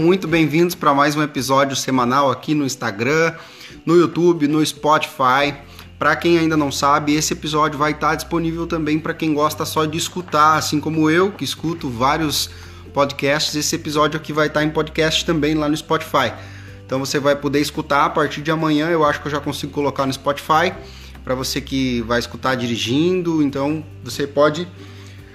muito bem-vindos para mais um episódio semanal aqui no Instagram, no YouTube, no Spotify. Para quem ainda não sabe, esse episódio vai estar disponível também para quem gosta só de escutar, assim como eu, que escuto vários podcasts. Esse episódio aqui vai estar em podcast também lá no Spotify. Então você vai poder escutar a partir de amanhã. Eu acho que eu já consigo colocar no Spotify para você que vai escutar dirigindo. Então você pode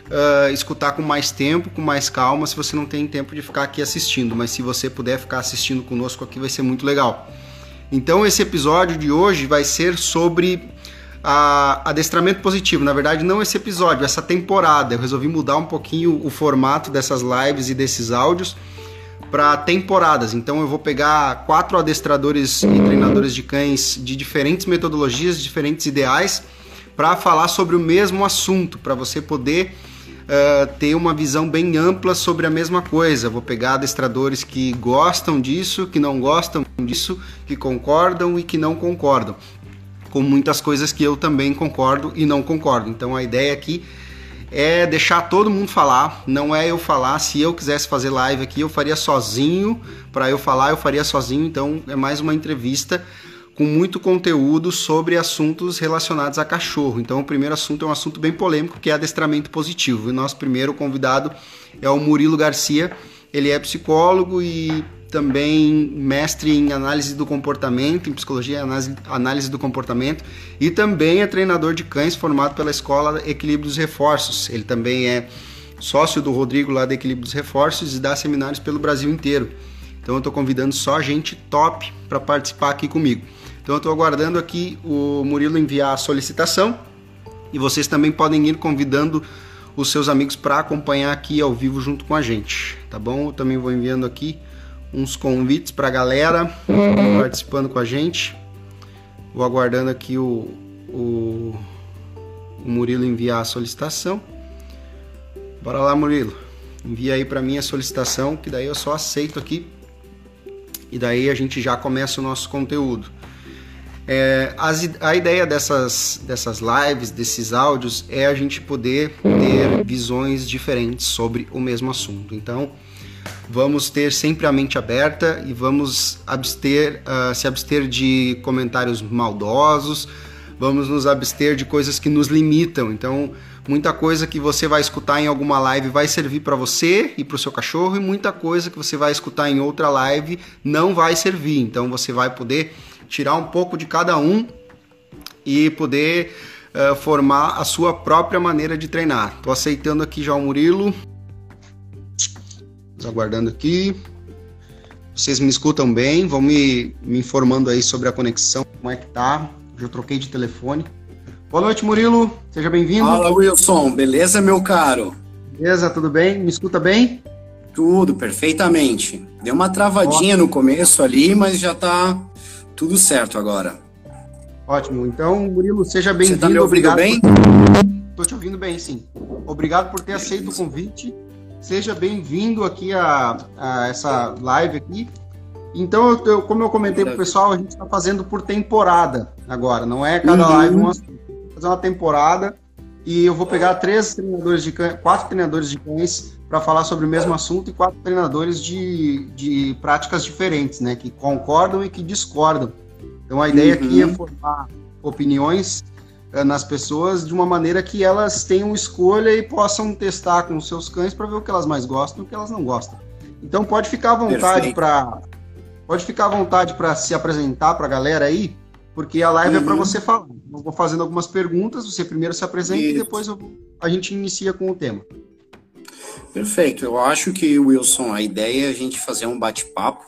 uh, escutar com mais tempo, com mais calma, se você não tem tempo de ficar aqui assistindo. Mas se você puder ficar assistindo conosco aqui, vai ser muito legal. Então, esse episódio de hoje vai ser sobre a, adestramento positivo. Na verdade, não esse episódio, essa temporada. Eu resolvi mudar um pouquinho o formato dessas lives e desses áudios para temporadas. Então, eu vou pegar quatro adestradores e treinadores de cães de diferentes metodologias, diferentes ideais, para falar sobre o mesmo assunto, para você poder uh, ter uma visão bem ampla sobre a mesma coisa. Vou pegar adestradores que gostam disso, que não gostam disso, que concordam e que não concordam. Com muitas coisas que eu também concordo e não concordo. Então a ideia aqui é deixar todo mundo falar, não é eu falar. Se eu quisesse fazer live aqui, eu faria sozinho. Para eu falar, eu faria sozinho. Então é mais uma entrevista com muito conteúdo sobre assuntos relacionados a cachorro. Então, o primeiro assunto é um assunto bem polêmico, que é adestramento positivo. E nosso primeiro convidado é o Murilo Garcia. Ele é psicólogo e também mestre em análise do comportamento, em psicologia e análise, análise do comportamento, e também é treinador de cães formado pela Escola Equilíbrio dos Reforços. Ele também é sócio do Rodrigo lá da Equilíbrio dos Reforços e dá seminários pelo Brasil inteiro. Então eu estou convidando só gente top para participar aqui comigo. Então eu estou aguardando aqui o Murilo enviar a solicitação e vocês também podem ir convidando os seus amigos para acompanhar aqui ao vivo junto com a gente, tá bom? Eu também vou enviando aqui uns convites para a galera participando com a gente. Vou aguardando aqui o, o, o Murilo enviar a solicitação. Bora lá, Murilo. Envia aí para mim a solicitação, que daí eu só aceito aqui. E daí a gente já começa o nosso conteúdo. É, as, a ideia dessas, dessas lives, desses áudios, é a gente poder ter visões diferentes sobre o mesmo assunto. Então, vamos ter sempre a mente aberta e vamos abster, uh, se abster de comentários maldosos, vamos nos abster de coisas que nos limitam. Então, muita coisa que você vai escutar em alguma live vai servir para você e para o seu cachorro, e muita coisa que você vai escutar em outra live não vai servir. Então, você vai poder tirar um pouco de cada um e poder uh, formar a sua própria maneira de treinar. Estou aceitando aqui já o Murilo. Aguardando aqui. Vocês me escutam bem? Vão me, me informando aí sobre a conexão, como é que tá. Já troquei de telefone. Boa noite, Murilo. Seja bem-vindo. Fala, Wilson. Beleza, meu caro? Beleza, tudo bem? Me escuta bem? Tudo, perfeitamente. Deu uma travadinha Ótimo. no começo ali, mas já tá tudo certo agora. Ótimo. Então, Murilo, seja bem-vindo. Você tá me ouvindo Obrigado bem? Estou te ouvindo bem, sim. Obrigado por ter aceito o convite. Seja bem-vindo aqui a, a, essa live aqui. Então, eu, eu, como eu comentei para o pessoal, a gente está fazendo por temporada agora. Não é cada uhum. live um assunto. Fazer uma temporada e eu vou pegar três treinadores de cães, quatro treinadores de cães para falar sobre o mesmo assunto e quatro treinadores de, de práticas diferentes, né? Que concordam e que discordam. Então a ideia uhum. aqui é formar opiniões uh, nas pessoas de uma maneira que elas tenham escolha e possam testar com os seus cães para ver o que elas mais gostam e o que elas não gostam. Então pode ficar à vontade para pode ficar à vontade para se apresentar para a galera aí, porque a live uhum. é para você falar. Eu vou fazendo algumas perguntas, você primeiro se apresenta Isso. e depois eu, a gente inicia com o tema. Perfeito. Eu acho que, Wilson, a ideia é a gente fazer um bate-papo,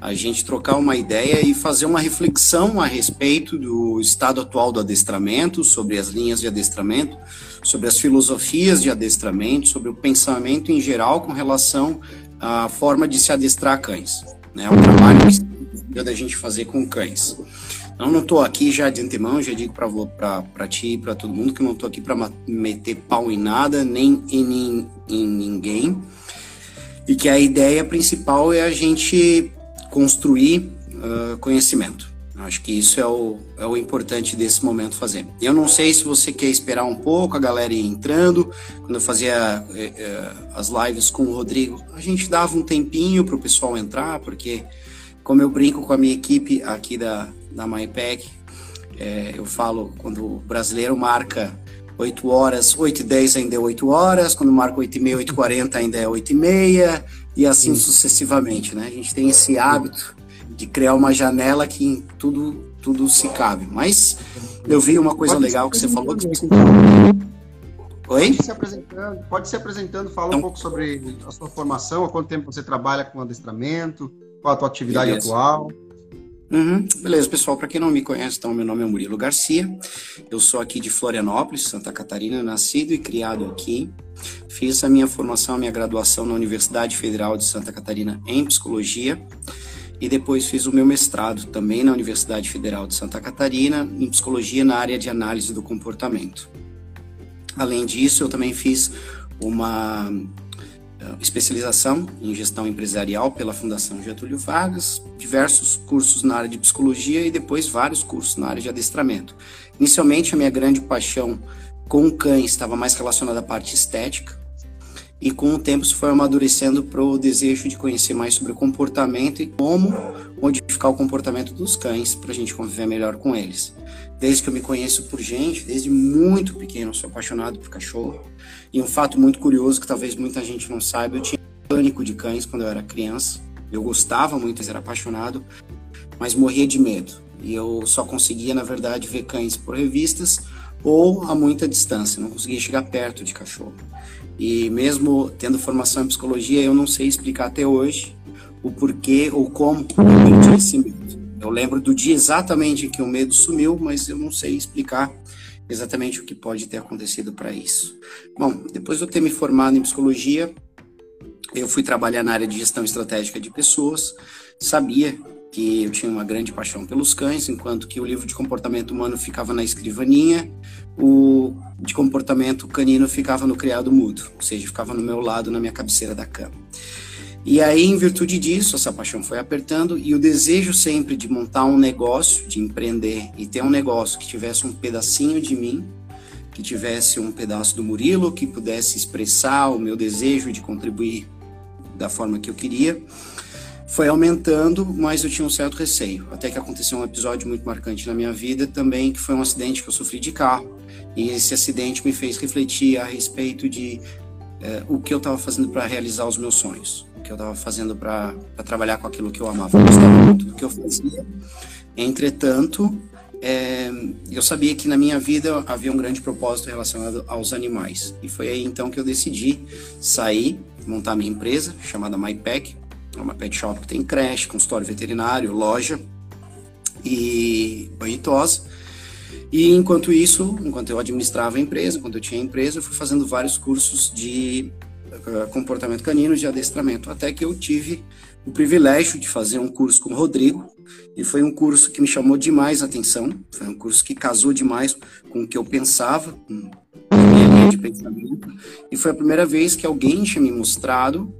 a gente trocar uma ideia e fazer uma reflexão a respeito do estado atual do adestramento, sobre as linhas de adestramento, sobre as filosofias de adestramento, sobre o pensamento em geral com relação à forma de se adestrar cães. Né? É um trabalho que a gente fazer com cães. Então, não estou aqui já de antemão, já digo para ti e para todo mundo que eu não estou aqui para meter pau em nada, nem em, em ninguém. E que a ideia principal é a gente construir uh, conhecimento. Acho que isso é o, é o importante desse momento fazer. Eu não sei se você quer esperar um pouco, a galera ir entrando. Quando eu fazia é, as lives com o Rodrigo, a gente dava um tempinho para o pessoal entrar, porque como eu brinco com a minha equipe aqui da, da MyPack, é, eu falo, quando o brasileiro marca 8 horas, 8 e 10 ainda é 8 horas, quando marca 8 e meia, 8 e 40 ainda é 8 e meia, e assim sucessivamente, né? A gente tem esse hábito de criar uma janela que tudo, tudo se cabe. Mas eu vi uma coisa pode legal que você falou. Que... Oi? Pode se apresentando, pode se apresentando, fala então, um pouco sobre a sua formação, há quanto tempo você trabalha com adestramento, qual a tua atividade beleza. atual. Uhum. Beleza, pessoal, para quem não me conhece, então, meu nome é Murilo Garcia, eu sou aqui de Florianópolis, Santa Catarina, nascido e criado aqui. Fiz a minha formação, a minha graduação na Universidade Federal de Santa Catarina em Psicologia e depois fiz o meu mestrado também na Universidade Federal de Santa Catarina em Psicologia na área de Análise do Comportamento. Além disso, eu também fiz uma especialização em gestão empresarial pela Fundação Getúlio Vargas, diversos cursos na área de psicologia e depois vários cursos na área de adestramento. Inicialmente, a minha grande paixão com cães estava mais relacionada à parte estética, e com o tempo isso foi amadurecendo para o desejo de conhecer mais sobre o comportamento e como modificar o comportamento dos cães para a gente conviver melhor com eles. Desde que eu me conheço por gente, desde muito pequeno, sou apaixonado por cachorro. E um fato muito curioso que talvez muita gente não saiba, eu tinha pânico de cães quando eu era criança. Eu gostava muito, era apaixonado, mas morria de medo. E eu só conseguia, na verdade, ver cães por revistas ou a muita distância, não conseguia chegar perto de cachorro. E mesmo tendo formação em psicologia, eu não sei explicar até hoje o porquê ou como eu perdi esse medo. Eu lembro do dia exatamente que o medo sumiu, mas eu não sei explicar exatamente o que pode ter acontecido para isso. Bom, depois de eu ter me formado em psicologia, eu fui trabalhar na área de gestão estratégica de pessoas, sabia que eu tinha uma grande paixão pelos cães, enquanto que o livro de comportamento humano ficava na escrivaninha, o de comportamento canino ficava no criado mudo, ou seja, ficava no meu lado, na minha cabeceira da cama. E aí, em virtude disso, essa paixão foi apertando e o desejo sempre de montar um negócio, de empreender e ter um negócio que tivesse um pedacinho de mim, que tivesse um pedaço do Murilo, que pudesse expressar o meu desejo de contribuir da forma que eu queria, foi aumentando, mas eu tinha um certo receio. Até que aconteceu um episódio muito marcante na minha vida também, que foi um acidente que eu sofri de carro. E esse acidente me fez refletir a respeito de é, o que eu estava fazendo para realizar os meus sonhos, o que eu estava fazendo para trabalhar com aquilo que eu amava. Eu gostava muito do que eu fazia. Entretanto, é, eu sabia que na minha vida havia um grande propósito relacionado aos animais. E foi aí então que eu decidi sair, montar minha empresa chamada MyPack, é uma pet shop que tem creche, consultório veterinário, loja e banho e enquanto isso, enquanto eu administrava a empresa, enquanto eu tinha a empresa, eu fui fazendo vários cursos de uh, comportamento canino, de adestramento, até que eu tive o privilégio de fazer um curso com o Rodrigo, e foi um curso que me chamou demais a atenção, foi um curso que casou demais com o que eu pensava, com a minha linha de pensamento, e foi a primeira vez que alguém tinha me mostrado,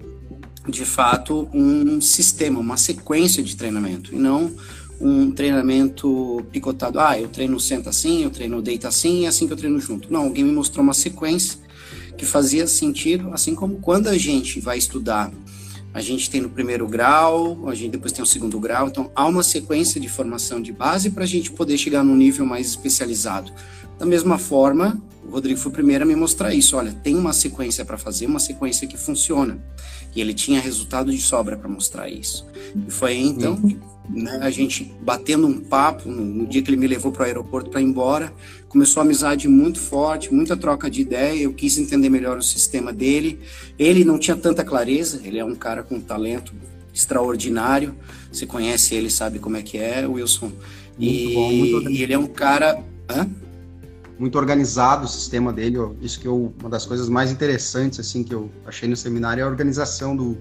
de fato, um sistema, uma sequência de treinamento, e não um treinamento picotado. Ah, eu treino senta assim, eu treino deita assim, é assim que eu treino junto. Não, alguém me mostrou uma sequência que fazia sentido, assim como quando a gente vai estudar, a gente tem no primeiro grau, a gente depois tem o segundo grau, então há uma sequência de formação de base para a gente poder chegar num nível mais especializado. Da mesma forma, o Rodrigo foi o primeiro a me mostrar isso. Olha, tem uma sequência para fazer, uma sequência que funciona. E ele tinha resultado de sobra para mostrar isso. E foi aí, então uhum né, a gente batendo um papo no, no dia que ele me levou para o aeroporto para ir embora, começou a amizade muito forte, muita troca de ideia, eu quis entender melhor o sistema dele. Ele não tinha tanta clareza, ele é um cara com talento extraordinário. Você conhece ele, sabe como é que é, Wilson. Muito e, bom, muito e ele é um cara, Hã? Muito organizado o sistema dele. Isso que eu, uma das coisas mais interessantes assim que eu achei no seminário é a organização do,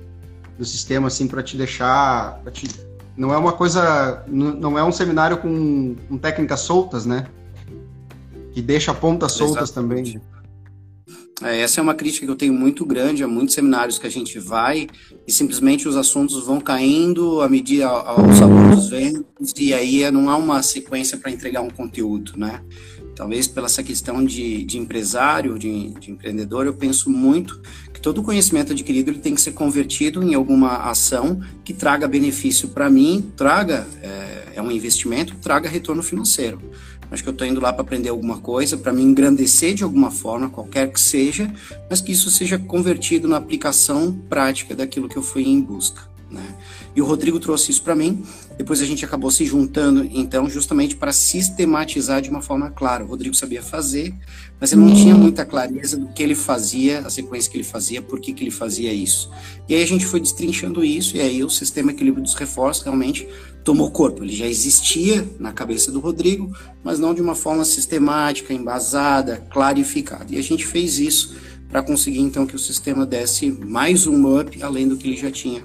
do sistema assim para te deixar, pra te não é uma coisa, não é um seminário com, com técnicas soltas, né? Que deixa pontas soltas Exatamente. também. É, essa é uma crítica que eu tenho muito grande a muitos seminários que a gente vai e simplesmente os assuntos vão caindo à medida aos alunos vêm e aí não há uma sequência para entregar um conteúdo, né? Talvez pela essa questão de, de empresário, de, de, empreendedor, eu penso muito que todo conhecimento adquirido ele tem que ser convertido em alguma ação que traga benefício para mim, traga é, é um investimento, traga retorno financeiro. Acho que eu estou indo lá para aprender alguma coisa, para me engrandecer de alguma forma, qualquer que seja, mas que isso seja convertido na aplicação prática daquilo que eu fui em busca. E o Rodrigo trouxe isso para mim. Depois a gente acabou se juntando, então, justamente para sistematizar de uma forma clara. O Rodrigo sabia fazer, mas ele não tinha muita clareza do que ele fazia, a sequência que ele fazia, por que, que ele fazia isso. E aí a gente foi destrinchando isso, e aí o sistema equilíbrio dos reforços realmente tomou corpo. Ele já existia na cabeça do Rodrigo, mas não de uma forma sistemática, embasada, clarificada. E a gente fez isso para conseguir então que o sistema desse mais um up além do que ele já tinha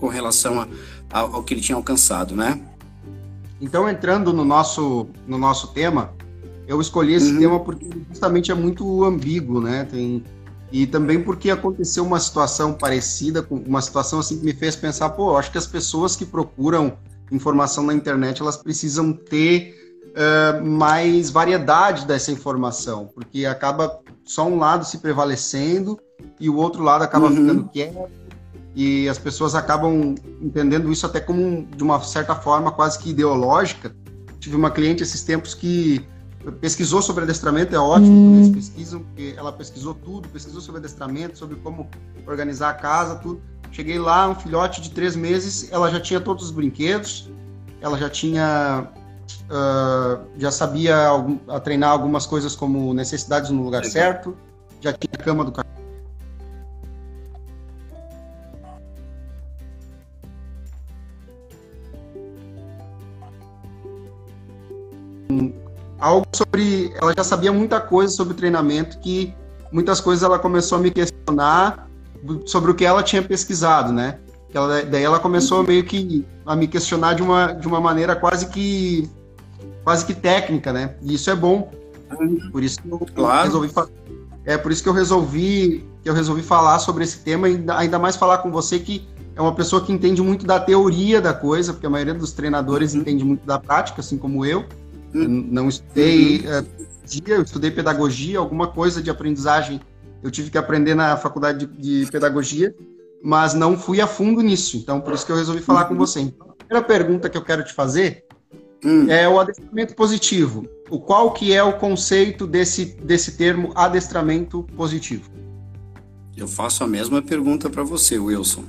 com relação a, a, ao que ele tinha alcançado, né? Então, entrando no nosso, no nosso tema, eu escolhi esse uhum. tema porque justamente é muito ambíguo, né? Tem, e também porque aconteceu uma situação parecida, com uma situação assim que me fez pensar, pô, acho que as pessoas que procuram informação na internet, elas precisam ter uh, mais variedade dessa informação, porque acaba só um lado se prevalecendo e o outro lado acaba uhum. ficando quieto, e as pessoas acabam entendendo isso até como, de uma certa forma, quase que ideológica. Tive uma cliente esses tempos que pesquisou sobre adestramento, é ótimo hum. eles pesquisam, porque ela pesquisou tudo, pesquisou sobre adestramento, sobre como organizar a casa, tudo. Cheguei lá, um filhote de três meses, ela já tinha todos os brinquedos, ela já tinha, uh, já sabia algum, a treinar algumas coisas como necessidades no lugar certo, já tinha a cama do cachorro algo sobre. Ela já sabia muita coisa sobre treinamento, que muitas coisas ela começou a me questionar sobre o que ela tinha pesquisado, né? Ela, daí ela começou meio que a me questionar de uma, de uma maneira quase que quase que técnica, né? E isso é bom. Por isso que eu claro. resolvi é por isso que eu resolvi que eu resolvi falar sobre esse tema e ainda mais falar com você que é uma pessoa que entende muito da teoria da coisa, porque a maioria dos treinadores uhum. entende muito da prática, assim como eu. Hum. Não estudei uhum. dia, eu estudei pedagogia, alguma coisa de aprendizagem eu tive que aprender na faculdade de, de pedagogia, mas não fui a fundo nisso. Então, por isso que eu resolvi falar uhum. com você. Então, a primeira pergunta que eu quero te fazer hum. é o adestramento positivo. O qual que é o conceito desse, desse termo adestramento positivo? Eu faço a mesma pergunta para você, Wilson.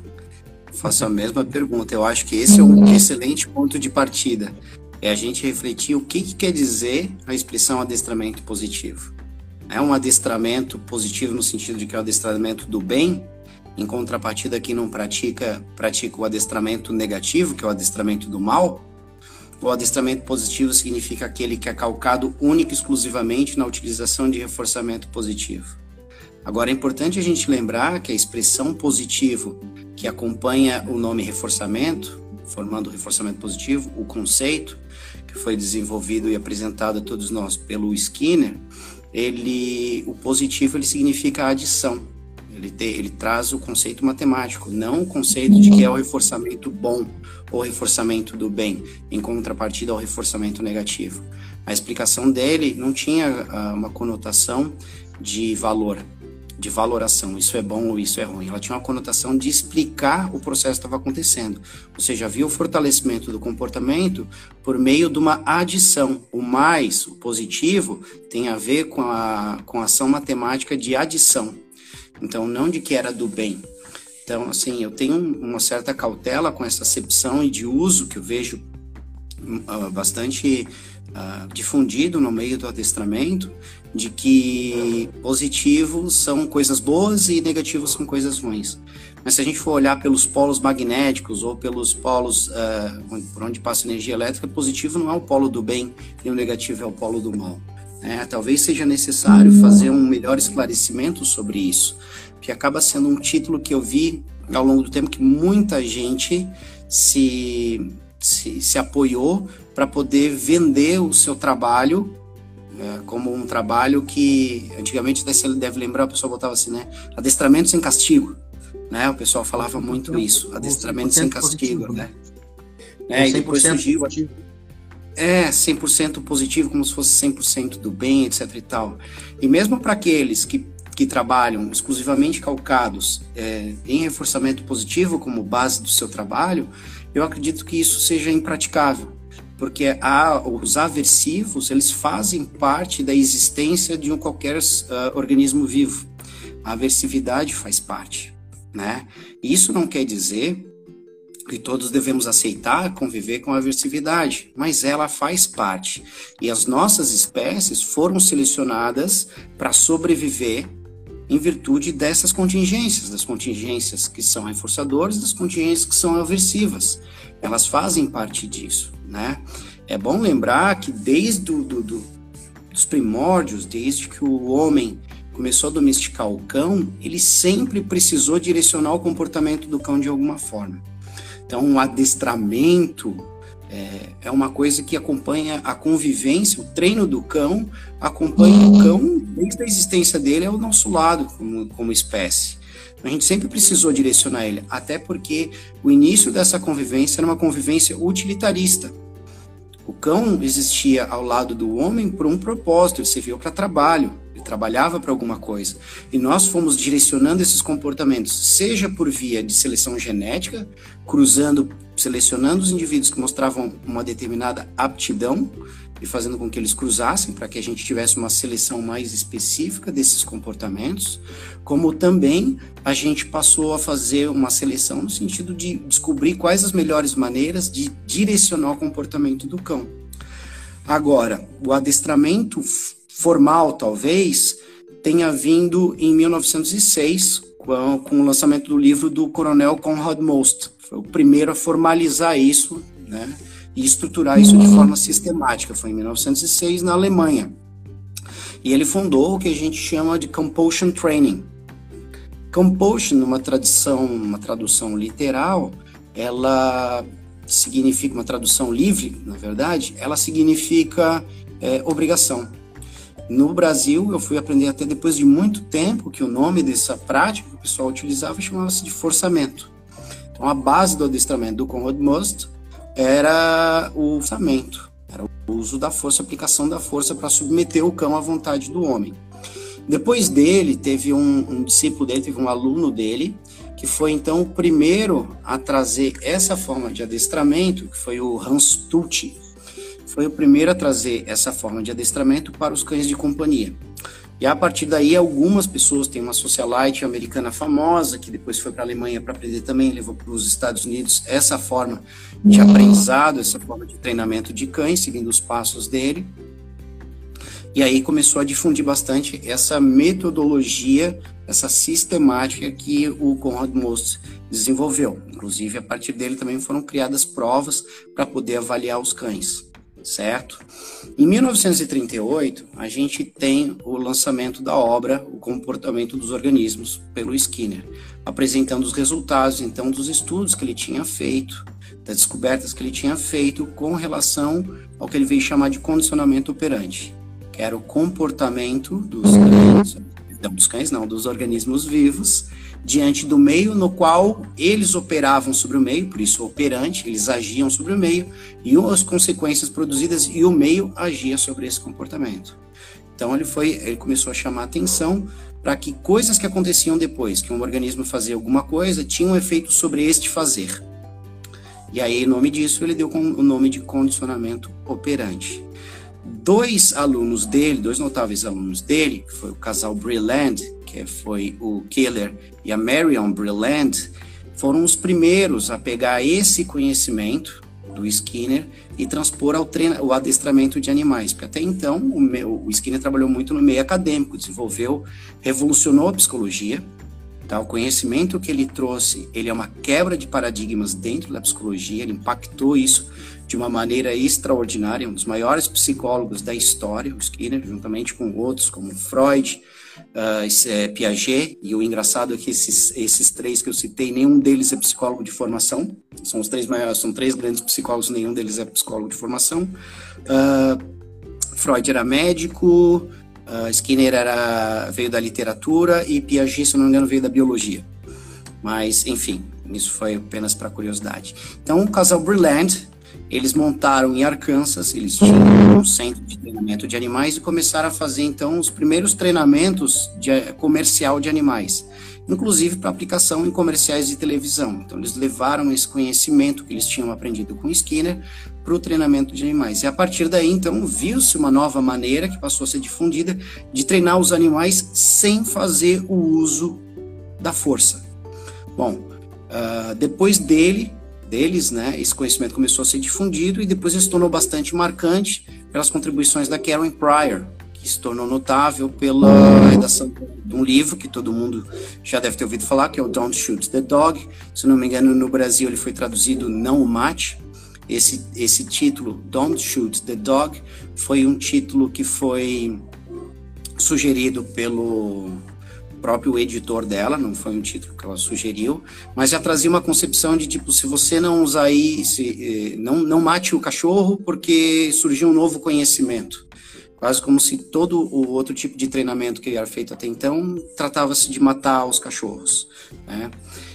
faço a mesma pergunta. Eu acho que esse é um excelente ponto de partida é a gente refletir o que, que quer dizer a expressão adestramento positivo. É um adestramento positivo no sentido de que é o adestramento do bem, em contrapartida quem não pratica, pratica o adestramento negativo, que é o adestramento do mal. O adestramento positivo significa aquele que é calcado único e exclusivamente na utilização de reforçamento positivo. Agora é importante a gente lembrar que a expressão positivo que acompanha o nome reforçamento, formando o reforçamento positivo, o conceito, que foi desenvolvido e apresentado a todos nós pelo Skinner, ele, o positivo ele significa adição. Ele, te, ele traz o conceito matemático, não o conceito de que é o reforçamento bom ou reforçamento do bem, em contrapartida ao reforçamento negativo. A explicação dele não tinha uh, uma conotação de valor, de valoração, isso é bom ou isso é ruim. Ela tinha uma conotação de explicar o processo que estava acontecendo. Ou seja, havia o fortalecimento do comportamento por meio de uma adição. O mais, o positivo, tem a ver com a, com a ação matemática de adição. Então, não de que era do bem. Então, assim, eu tenho uma certa cautela com essa acepção e de uso que eu vejo uh, bastante uh, difundido no meio do adestramento, de que positivos são coisas boas e negativos são coisas ruins. Mas se a gente for olhar pelos polos magnéticos ou pelos polos uh, por onde passa energia elétrica, positivo não é o polo do bem e o negativo é o polo do mal. É, talvez seja necessário fazer um melhor esclarecimento sobre isso, que acaba sendo um título que eu vi ao longo do tempo que muita gente se, se, se apoiou para poder vender o seu trabalho como um trabalho que antigamente até você deve lembrar, o pessoal botava assim, né? Adestramento sem castigo, né? O pessoal falava muito isso, adestramento sem castigo, positivo, né? né? E depois surgiu positivo. É, 100% positivo, como se fosse 100% do bem, etc e tal. E mesmo para aqueles que, que trabalham exclusivamente calcados é, em reforçamento positivo como base do seu trabalho, eu acredito que isso seja impraticável porque a, os aversivos eles fazem parte da existência de um qualquer uh, organismo vivo. A aversividade faz parte, né? Isso não quer dizer que todos devemos aceitar conviver com a aversividade, mas ela faz parte. E as nossas espécies foram selecionadas para sobreviver em virtude dessas contingências, das contingências que são reforçadoras, das contingências que são aversivas. Elas fazem parte disso né? É bom lembrar que desde do, do, do, os primórdios, desde que o homem começou a domesticar o cão, ele sempre precisou direcionar o comportamento do cão de alguma forma. Então, o adestramento é, é uma coisa que acompanha a convivência, o treino do cão acompanha o cão desde a existência dele ao nosso lado como, como espécie. A gente sempre precisou direcionar ele, até porque o início dessa convivência era uma convivência utilitarista. O cão existia ao lado do homem por um propósito, ele serviu para trabalho, ele trabalhava para alguma coisa. E nós fomos direcionando esses comportamentos, seja por via de seleção genética, cruzando, selecionando os indivíduos que mostravam uma determinada aptidão, e fazendo com que eles cruzassem para que a gente tivesse uma seleção mais específica desses comportamentos, como também a gente passou a fazer uma seleção no sentido de descobrir quais as melhores maneiras de direcionar o comportamento do cão. Agora, o adestramento formal, talvez, tenha vindo em 1906, com, o lançamento do livro do coronel Conrad Most. Foi o primeiro a formalizar isso, né? e estruturar isso de forma sistemática. Foi em 1906, na Alemanha. E ele fundou o que a gente chama de Compulsion Training. Compulsion, numa tradução, uma tradução literal, ela significa uma tradução livre, na verdade, ela significa é, obrigação. No Brasil, eu fui aprender até depois de muito tempo que o nome dessa prática que o pessoal utilizava chamava-se de forçamento. Então, a base do adestramento do Conrad Most era o orçamento, era o uso da força, aplicação da força para submeter o cão à vontade do homem. Depois dele, teve um, um, discípulo dele, teve um aluno dele, que foi então o primeiro a trazer essa forma de adestramento, que foi o Hans Tucci. Foi o primeiro a trazer essa forma de adestramento para os cães de companhia. E a partir daí, algumas pessoas, tem uma socialite americana famosa, que depois foi para a Alemanha para aprender também, levou para os Estados Unidos essa forma de aprendizado, essa forma de treinamento de cães, seguindo os passos dele. E aí começou a difundir bastante essa metodologia, essa sistemática que o Conrad Most desenvolveu. Inclusive, a partir dele também foram criadas provas para poder avaliar os cães certo? Em 1938, a gente tem o lançamento da obra O Comportamento dos Organismos, pelo Skinner, apresentando os resultados, então, dos estudos que ele tinha feito, das descobertas que ele tinha feito com relação ao que ele veio chamar de condicionamento operante, que era o comportamento dos cães, não, dos cães não, dos organismos vivos, diante do meio no qual eles operavam sobre o meio, por isso operante, eles agiam sobre o meio, e as consequências produzidas e o meio agia sobre esse comportamento. Então ele foi, ele começou a chamar atenção para que coisas que aconteciam depois, que um organismo fazia alguma coisa, tinham um efeito sobre este fazer. E aí, em nome disso, ele deu o nome de condicionamento operante. Dois alunos dele, dois notáveis alunos dele, que foi o casal Breland, que foi o Keller e a Marion Breland, foram os primeiros a pegar esse conhecimento do Skinner e transpor ao, treino, ao adestramento de animais, porque até então o, meu, o Skinner trabalhou muito no meio acadêmico, desenvolveu, revolucionou a psicologia, tá? o conhecimento que ele trouxe, ele é uma quebra de paradigmas dentro da psicologia, ele impactou isso de uma maneira extraordinária, um dos maiores psicólogos da história, o Skinner, juntamente com outros como Freud, uh, Piaget, e o engraçado é que esses, esses três que eu citei, nenhum deles é psicólogo de formação, são os três maiores, são três grandes psicólogos, nenhum deles é psicólogo de formação. Uh, Freud era médico, uh, Skinner era, veio da literatura e Piaget, se não me engano, veio da biologia. Mas, enfim, isso foi apenas para curiosidade. Então, o casal Brillant, eles montaram em Arkansas, eles tinham um centro de treinamento de animais e começaram a fazer, então, os primeiros treinamentos de, comercial de animais inclusive para aplicação em comerciais de televisão. Então, eles levaram esse conhecimento que eles tinham aprendido com Skinner para o treinamento de animais. E a partir daí, então, viu-se uma nova maneira que passou a ser difundida de treinar os animais sem fazer o uso da força. Bom, uh, depois dele, deles, né, esse conhecimento começou a ser difundido e depois se tornou bastante marcante pelas contribuições da Karen Pryor, que se tornou notável pela redação de um livro que todo mundo já deve ter ouvido falar, que é o Don't Shoot the Dog. Se não me engano, no Brasil ele foi traduzido Não o Mate. Esse, esse título, Don't Shoot the Dog, foi um título que foi sugerido pelo próprio editor dela, não foi um título que ela sugeriu, mas já trazia uma concepção de tipo, se você não usar aí, se, eh, não, não mate o cachorro porque surgiu um novo conhecimento quase como se todo o outro tipo de treinamento que era feito até então tratava-se de matar os cachorros. Né?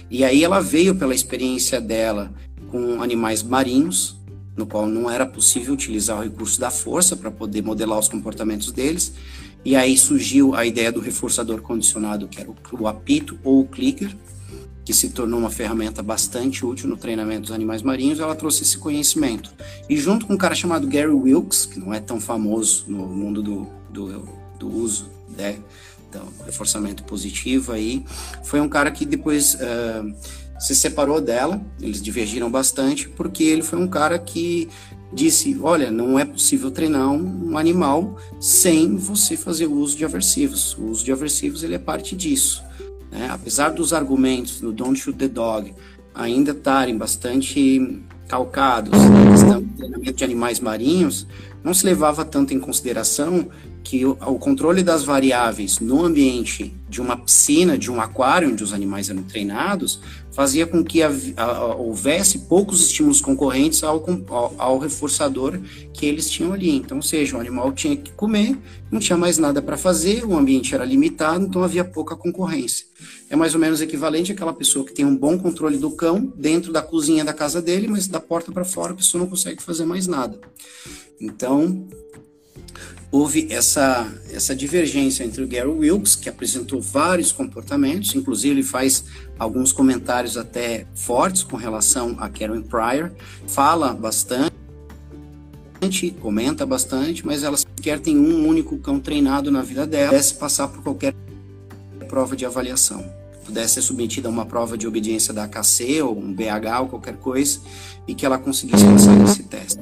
E aí ela veio pela experiência dela com animais marinhos, no qual não era possível utilizar o recurso da força para poder modelar os comportamentos deles. E aí surgiu a ideia do reforçador condicionado, que era o apito ou o clicker, que se tornou uma ferramenta bastante útil no treinamento dos animais marinhos, ela trouxe esse conhecimento. E junto com um cara chamado Gary Wilkes, que não é tão famoso no mundo do, do, do uso, né, do reforçamento positivo aí, foi um cara que depois uh, se separou dela, eles divergiram bastante, porque ele foi um cara que disse, olha, não é possível treinar um animal sem você fazer uso de aversivos. O uso de aversivos ele é parte disso. Né? Apesar dos argumentos do Don't Shoot the Dog ainda estarem bastante calcados na questão do treinamento de animais marinhos, não se levava tanto em consideração que o, o, controle das variáveis no ambiente de uma piscina, de um aquário onde os animais eram treinados, fazia com que a, a, houvesse poucos estímulos concorrentes ao, ao, ao, reforçador que eles tinham ali. Então, ou seja, o animal tinha que comer, não tinha mais nada para fazer, o ambiente era limitado, então havia pouca concorrência. É mais ou menos equivalente àquela pessoa que tem um bom controle do cão dentro da cozinha da casa dele, mas da porta para fora a pessoa não consegue fazer mais nada. Então, houve essa, essa divergência entre o Gary Wilkes, que apresentou vários comportamentos, inclusive ele faz alguns comentários até fortes com relação a Karen Pryor, fala bastante, comenta bastante, mas ela sequer tem um único cão treinado na vida dela, pudesse passar por qualquer prova de avaliação. Pudesse ser submetida a uma prova de obediência da AKC ou um BH ou qualquer coisa, e que ela conseguisse passar nesse teste.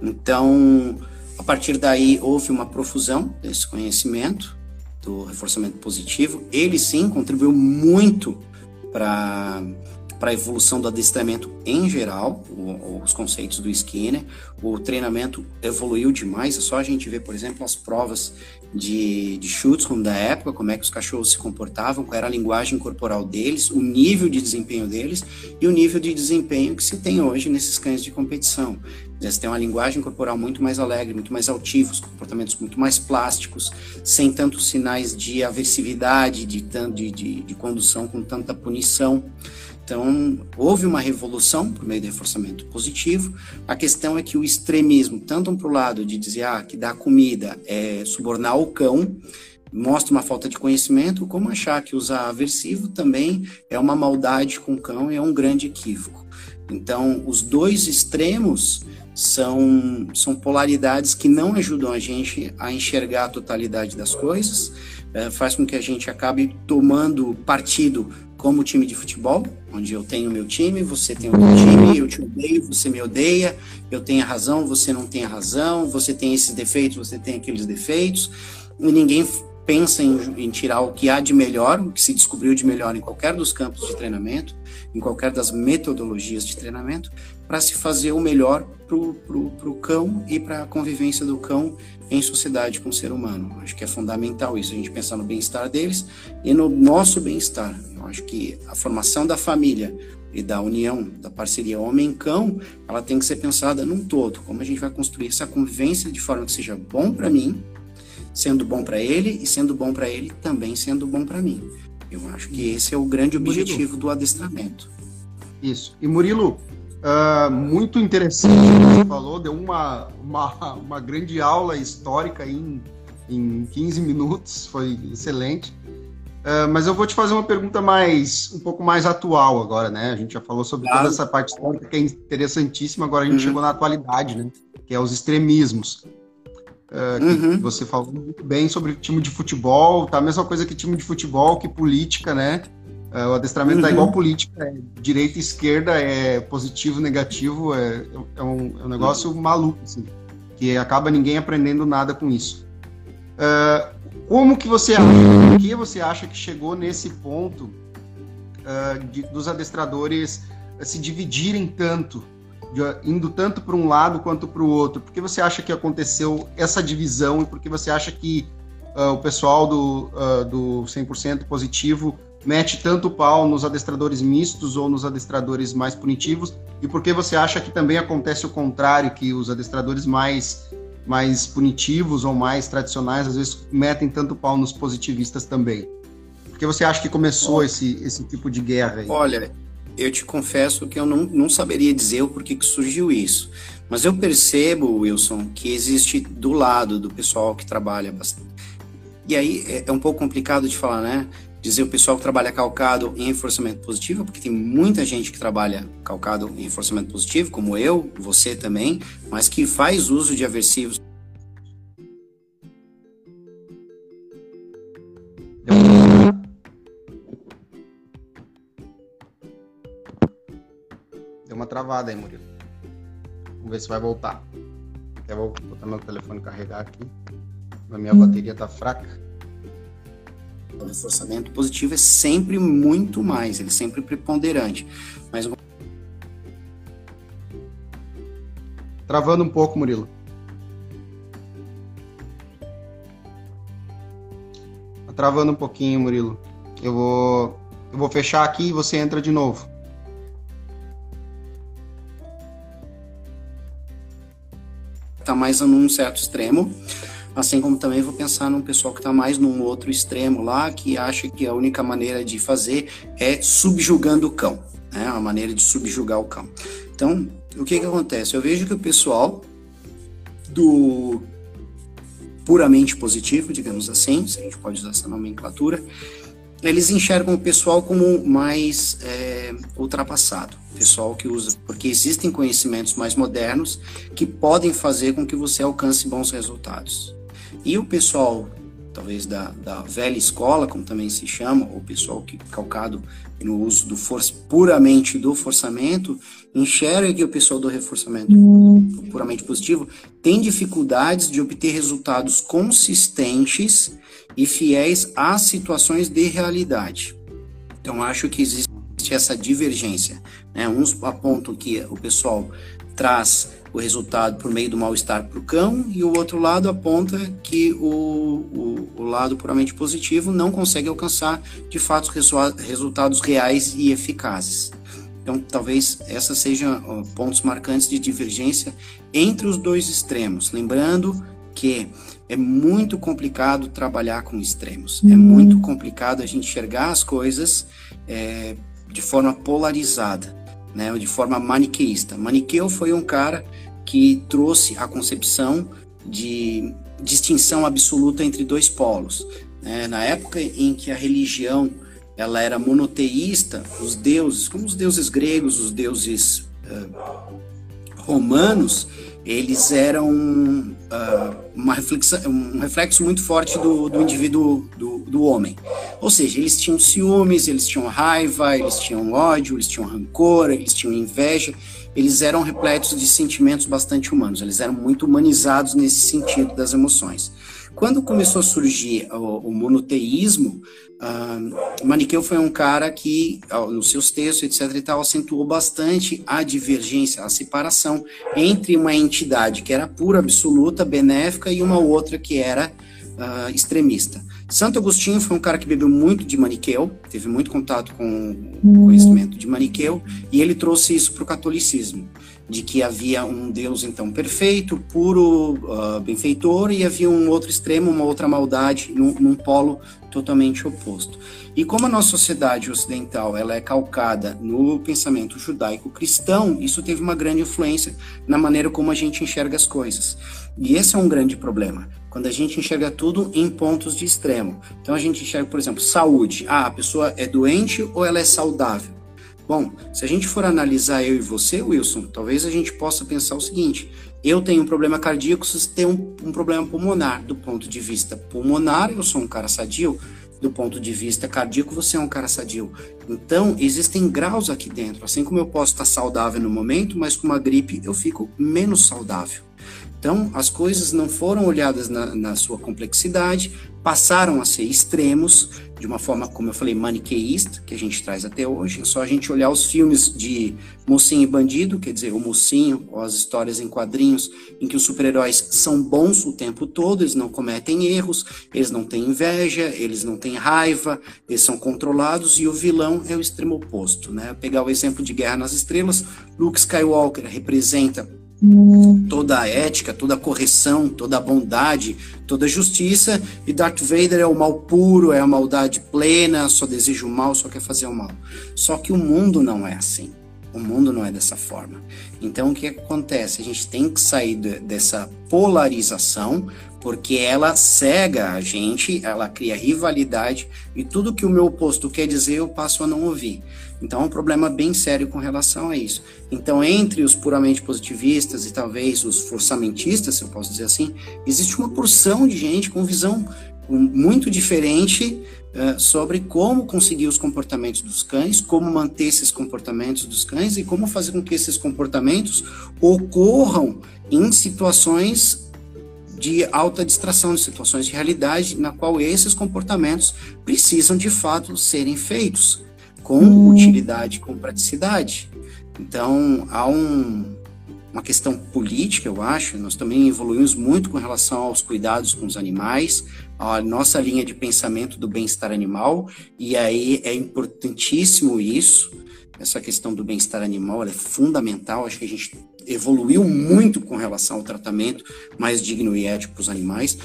Então, a partir daí, houve uma profusão desse conhecimento do reforçamento positivo. Ele sim contribuiu muito para para a evolução do adestramento em geral, o, os conceitos do Skinner. O treinamento evoluiu demais, é só a gente ver, por exemplo, as provas de, de Schutzhund da época, como é que os cachorros se comportavam, qual era a linguagem corporal deles, o nível de desempenho deles e o nível de desempenho que se tem hoje nesses cães de competição. Eles têm uma linguagem corporal muito mais alegre, muito mais altivos, comportamentos muito mais plásticos, sem tantos sinais de aversividade, de, de, de, de condução com tanta punição. Então, houve uma revolução por meio do reforçamento positivo. A questão é que o extremismo, tanto para o lado de dizer ah, que dar comida é subornar o cão, mostra uma falta de conhecimento, como achar que usar aversivo também é uma maldade com o cão e é um grande equívoco. Então, os dois extremos são, são polaridades que não ajudam a gente a enxergar a totalidade das coisas, é, faz com que a gente acabe tomando partido como time de futebol, onde eu tenho meu time, você tem o meu time, eu te odeio, você me odeia, eu tenho a razão, você não tem a razão, você tem esses defeitos, você tem aqueles defeitos, e ninguém pensa em, em, tirar o que há de melhor, o que se descobriu de melhor em qualquer dos campos de treinamento, em qualquer das metodologias de treinamento, para se fazer o melhor para o cão e para a convivência do cão em sociedade com o ser humano. Acho que é fundamental isso, a gente pensar no bem-estar deles e no nosso bem-estar. Eu acho que a formação da família e da união, da parceria homem-cão, ela tem que ser pensada num todo. Como a gente vai construir essa convivência de forma que seja bom para mim, sendo bom para ele e sendo bom para ele também sendo bom para mim. Eu acho que esse é o grande objetivo Murilo. do adestramento. Isso. E Murilo, uh, muito interessante que você falou, deu uma, uma, uma grande aula histórica em, em 15 minutos, foi excelente. Uh, mas eu vou te fazer uma pergunta mais um pouco mais atual agora, né? A gente já falou sobre claro. toda essa parte histórica que é interessantíssima, agora a gente uhum. chegou na atualidade, né? Que é os extremismos. Uh, uhum. Você falou muito bem sobre time de futebol, tá? A mesma coisa que time de futebol, que política, né? Uh, o adestramento uhum. é igual política, é direita e esquerda, é positivo, negativo, é, é, um, é um negócio uhum. maluco, assim, que acaba ninguém aprendendo nada com isso. Uh, como que você acha, por que você acha que chegou nesse ponto de, dos adestradores se dividirem tanto indo tanto para um lado quanto para o outro? Por que você acha que aconteceu essa divisão e por que você acha que uh, o pessoal do, uh, do 100% positivo mete tanto pau nos adestradores mistos ou nos adestradores mais punitivos? E por que você acha que também acontece o contrário, que os adestradores mais, mais punitivos ou mais tradicionais às vezes metem tanto pau nos positivistas também? Por que você acha que começou esse, esse tipo de guerra aí? Olha, eu te confesso que eu não, não saberia dizer o porquê que surgiu isso. Mas eu percebo, Wilson, que existe do lado do pessoal que trabalha bastante. E aí é, é um pouco complicado de falar, né? Dizer o pessoal que trabalha calcado em reforçamento positivo, porque tem muita gente que trabalha calcado em reforçamento positivo, como eu, você também, mas que faz uso de aversivos Deu uma travada aí, Murilo. Vamos ver se vai voltar. Até vou botar meu telefone carregar aqui. A minha hum. bateria tá fraca. O reforçamento positivo é sempre muito mais, ele é sempre preponderante. Mas Travando um pouco, Murilo. Tá travando um pouquinho, Murilo. Eu vou, eu vou fechar aqui e você entra de novo. está mais num certo extremo, assim como também vou pensar num pessoal que está mais num outro extremo lá, que acha que a única maneira de fazer é subjugando o cão, né? A maneira de subjugar o cão. Então, o que que acontece? Eu vejo que o pessoal do puramente positivo, digamos assim, se a gente pode usar essa nomenclatura, eles enxergam o pessoal como mais é, ultrapassado, pessoal que usa, porque existem conhecimentos mais modernos que podem fazer com que você alcance bons resultados. E o pessoal, talvez da, da velha escola, como também se chama, ou pessoal que calcado no uso do for puramente do forçamento, enxerga que o pessoal do reforçamento hum. puramente positivo tem dificuldades de obter resultados consistentes e fiéis às situações de realidade. Então, acho que existe essa divergência. Né? Uns apontam que o pessoal traz o resultado por meio do mal-estar para o cão, e o outro lado aponta que o, o, o, lado puramente positivo não consegue alcançar, de fato, resultados reais e eficazes. Então, talvez essas sejam pontos marcantes de divergência entre os dois extremos. Lembrando que é muito complicado trabalhar com extremos. É uhum. É muito complicado a gente enxergar as coisas é, de forma polarizada, né, de forma maniqueísta. Maniqueu foi um cara que trouxe a concepção de distinção absoluta entre dois polos. Né? Na época em que a religião ela era monoteísta, os deuses, como os deuses gregos, os deuses uh, romanos, eles eram uh, uma reflexão, um reflexo muito forte do, do indivíduo, do, do homem. Ou seja, eles tinham ciúmes, eles tinham raiva, eles tinham ódio, eles tinham rancor, eles tinham inveja, eles eram repletos de sentimentos bastante humanos, eles eram muito humanizados nesse sentido das emoções. Quando começou a surgir o, o monoteísmo, uh, Maniqueu foi um cara que, nos seus textos, etc. e tal, acentuou bastante a divergência, a separação entre uma entidade que era pura, absoluta, benéfica e uma outra que era uh, extremista. Santo Agostinho foi um cara que bebeu muito de Maniqueu, teve muito contato com o conhecimento de Maniqueu, e ele trouxe isso para o catolicismo, de que havia um Deus então perfeito, puro, uh, benfeitor, e havia um outro extremo, uma outra maldade, num, num polo totalmente oposto. E como a nossa sociedade ocidental ela é calcada no pensamento judaico-cristão, isso teve uma grande influência na maneira como a gente enxerga as coisas. E esse é um grande problema, quando a gente enxerga tudo em pontos de extremo. Então a gente enxerga, por exemplo, saúde. Ah, a pessoa é doente ou ela é saudável? Bom, se a gente for analisar eu e você, Wilson, talvez a gente possa pensar o seguinte: eu tenho um problema cardíaco, você tem um, um problema pulmonar. Do ponto de vista pulmonar, eu sou um cara sadio. Do ponto de vista cardíaco, você é um cara sadio. Então, existem graus aqui dentro. Assim como eu posso estar saudável no momento, mas com uma gripe eu fico menos saudável. Então, as coisas não foram olhadas na, na, sua complexidade, passaram a ser extremos, de uma forma, como eu falei, maniqueísta, que a gente traz até hoje. É só a gente olhar os filmes de Mocinho e Bandido, quer dizer, o Mocinho, ou as histórias em quadrinhos, em que os super-heróis são bons o tempo todo, eles não cometem erros, eles não têm inveja, eles não têm raiva, eles são controlados, e o vilão é o extremo oposto. Né? Pegar o exemplo de Guerra nas Estrelas, Luke Skywalker representa toda a ética, toda a correção, toda a bondade, toda a justiça, e Darth Vader é o mal puro, é a maldade plena, só deseja o mal, só quer fazer o mal. Só que o mundo não é assim. O mundo não é dessa forma. Então, o que acontece? A gente tem que sair de, dessa polarização, porque ela cega a gente, ela cria rivalidade, e tudo que o meu oposto quer dizer, eu passo a não ouvir. Então, é um problema bem sério com relação a isso. Então, entre os puramente positivistas e talvez os forçamentistas, se eu posso dizer assim, existe uma porção de gente com visão muito diferente uh, sobre como conseguir os comportamentos dos cães, como manter esses comportamentos dos cães e como fazer com que esses comportamentos ocorram em situações de alta distração, de situações de realidade, na qual esses comportamentos precisam de fato serem feitos com hum. utilidade, com praticidade. Então, há um, uma questão política, eu acho. Nós também evoluímos muito com relação aos cuidados com os animais, a nossa linha de pensamento do bem-estar animal, e aí é importantíssimo isso. Essa questão do bem-estar animal é fundamental. Acho que a gente evoluiu muito com relação ao tratamento mais digno e ético para os animais,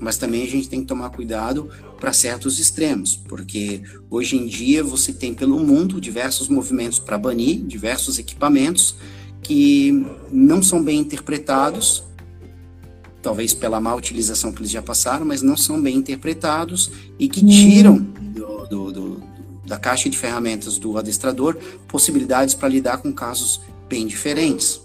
mas também a gente tem que tomar cuidado para certos extremos, porque hoje em dia você tem pelo mundo diversos movimentos para banir diversos equipamentos que não são bem interpretados talvez pela má utilização que eles já passaram, mas não são bem interpretados e que tiram do, do, do, da caixa de ferramentas do adestrador possibilidades para lidar com casos bem diferentes.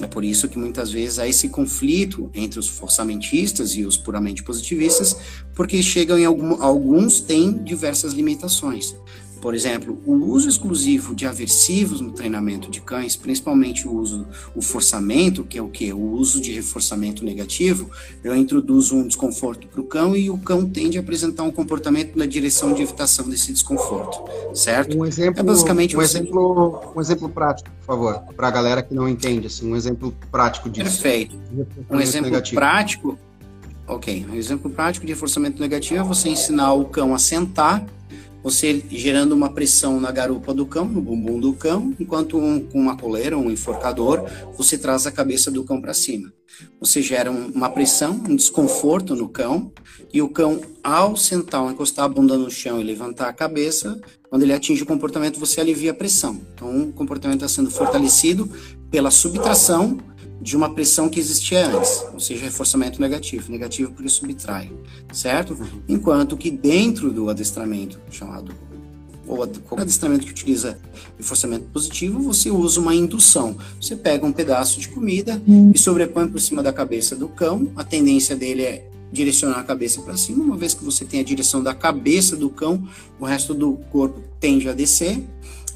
É por isso que muitas vezes há esse conflito entre os forçamentistas e os puramente positivistas, porque chegam em algum, alguns têm diversas limitações. Por exemplo, o uso exclusivo de aversivos no treinamento de cães, principalmente o uso, o forçamento, que é o que? O uso de reforçamento negativo, eu introduzo um desconforto para o cão e o cão tende a apresentar um comportamento na direção de evitação desse desconforto, certo? Um exemplo, é basicamente um exemplo, um exemplo prático, por favor, para a galera que não entende, assim, um exemplo prático disso. Perfeito. Um exemplo negativo. prático, ok, um exemplo prático de reforçamento negativo é você ensinar o cão a sentar você gerando uma pressão na garupa do cão, no bumbum do cão, enquanto um, com uma coleira, um enforcador, você traz a cabeça do cão para cima. Você gera um, uma pressão, um desconforto no cão, e o cão, ao sentar, ao encostar a bunda no chão e levantar a cabeça, quando ele atinge o comportamento, você alivia a pressão. Então, o comportamento está sendo fortalecido pela subtração de uma pressão que existia antes, ou seja, reforçamento negativo, negativo porque subtrai, certo? Uhum. Enquanto que dentro do adestramento chamado ou qualquer adestramento que utiliza reforçamento positivo, você usa uma indução. Você pega um pedaço de comida uhum. e sobrepõe por cima da cabeça do cão. A tendência dele é direcionar a cabeça para cima. Uma vez que você tem a direção da cabeça do cão, o resto do corpo tende a descer.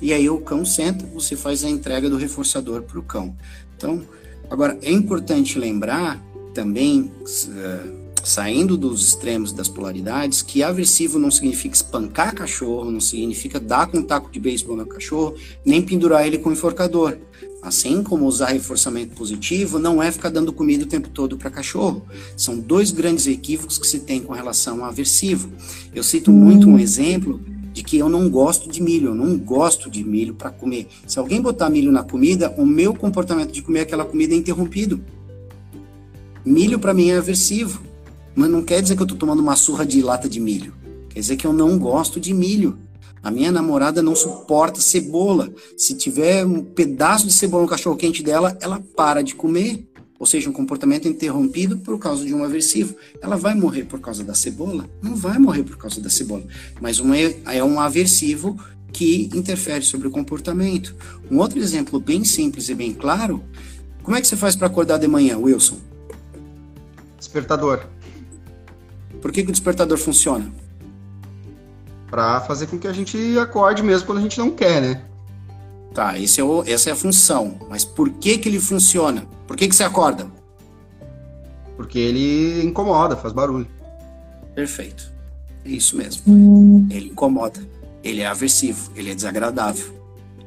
E aí o cão senta, você faz a entrega do reforçador para o cão. Então, Agora, é importante lembrar também, uh, saindo dos extremos das polaridades, que aversivo não significa espancar cachorro, não significa dar com um taco de beisebol no cachorro, nem pendurar ele com um enforcador. Assim como usar reforçamento positivo não é ficar dando comida o tempo todo para cachorro. São dois grandes equívocos que se tem com relação ao aversivo. Eu cito muito um exemplo de que eu não gosto de milho, eu não gosto de milho para comer. Se alguém botar milho na comida, o meu comportamento de comer aquela comida é interrompido. Milho para mim é aversivo, mas não quer dizer que eu estou tomando uma surra de lata de milho. Quer dizer que eu não gosto de milho. A minha namorada não suporta cebola. Se tiver um pedaço de cebola no cachorro quente dela, ela para de comer. Ou seja, um comportamento interrompido por causa de um aversivo. Ela vai morrer por causa da cebola? Não vai morrer por causa da cebola. Mas um é, é um aversivo que interfere sobre o comportamento. Um outro exemplo bem simples e bem claro: como é que você faz para acordar de manhã, Wilson? Despertador. Por que, que o despertador funciona? para fazer com que a gente acorde mesmo quando a gente não quer, né? Tá, esse é o, essa é a função. Mas por que que ele funciona? Por que que você acorda? Porque ele incomoda, faz barulho. Perfeito. É isso mesmo. Hum. Ele incomoda. Ele é aversivo, ele é desagradável.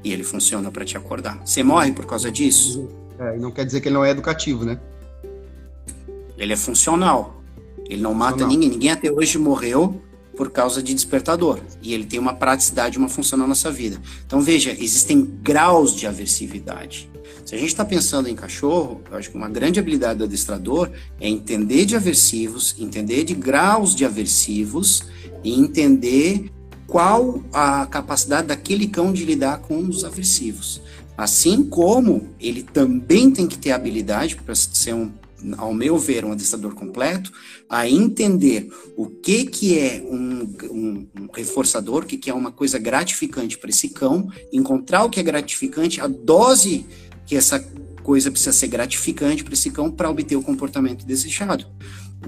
E ele funciona para te acordar. Você morre por causa disso? É, e não quer dizer que ele não é educativo, né? Ele é funcional. Ele não mata funcional. ninguém. Ninguém até hoje morreu por causa de despertador. E ele tem uma praticidade, uma função na nossa vida. Então, veja, existem graus de aversividade. Se a gente está pensando em cachorro, eu acho que uma grande habilidade do adestrador é entender de aversivos, entender de graus de aversivos e entender qual a capacidade daquele cão de lidar com os aversivos. Assim como ele também tem que ter habilidade para ser um ao meu ver, um adestrador completo, a entender o que, que é um, um, um reforçador, o que, que é uma coisa gratificante para esse cão, encontrar o que é gratificante, a dose que essa coisa precisa ser gratificante para esse cão para obter o comportamento desejado.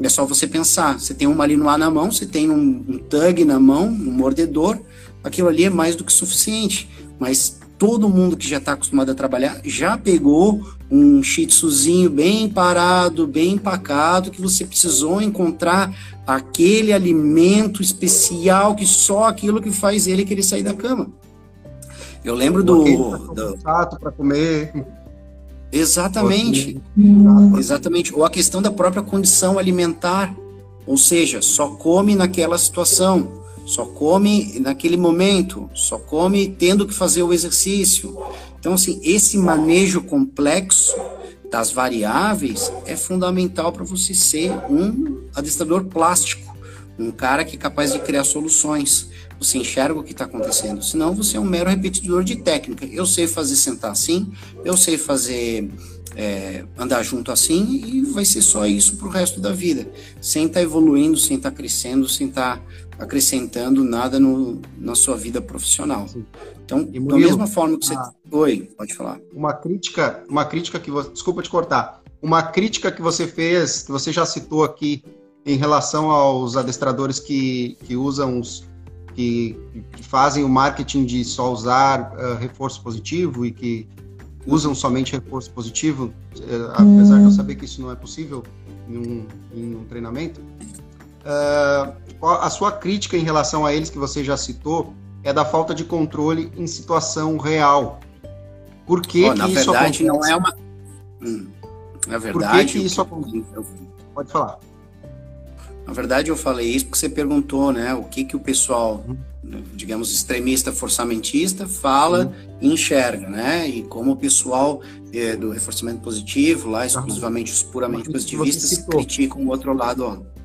É só você pensar, você tem um malinois na mão, você tem um, um tug na mão, um mordedor, aquilo ali é mais do que suficiente, mas todo mundo que já está acostumado a trabalhar já pegou um shih tzuzinho bem parado, bem empacado, que você precisou encontrar aquele alimento especial que só aquilo que faz ele querer sair da cama. Eu lembro do, do... para comer. Exatamente. Exatamente. Ou a questão da própria condição alimentar. Ou seja, só come naquela situação só come naquele momento, só come tendo que fazer o exercício. Então, assim, esse manejo complexo das variáveis é fundamental para você ser um adestrador plástico, um cara que é capaz de criar soluções. Você enxerga o que está acontecendo, senão você é um mero repetidor de técnica. Eu sei fazer sentar assim, eu sei fazer é, andar junto assim e vai ser só isso para o resto da vida, sem estar tá evoluindo, sem estar tá crescendo, sem estar tá acrescentando nada no, na sua vida profissional. Sim. Então, Murilo, da mesma forma que você. Ah, Oi, pode falar. Uma crítica, uma crítica que você. Desculpa te cortar. Uma crítica que você fez, que você já citou aqui, em relação aos adestradores que, que usam os. Que, que fazem o marketing de só usar uh, reforço positivo e que usam somente reforço positivo, uh, apesar de eu saber que isso não é possível em um, em um treinamento. Uh, a sua crítica em relação a eles que você já citou é da falta de controle em situação real. Por que, oh, que na isso verdade, acontece? não é uma. Hum, na verdade. Por que, que isso acontece? Pode falar. Na verdade, eu falei isso porque você perguntou, né? O que, que o pessoal, uhum. digamos, extremista, forçamentista, fala uhum. e enxerga, né? E como o pessoal é, do reforçamento positivo, lá exclusivamente os puramente positivistas, criticam o outro lado. Ó.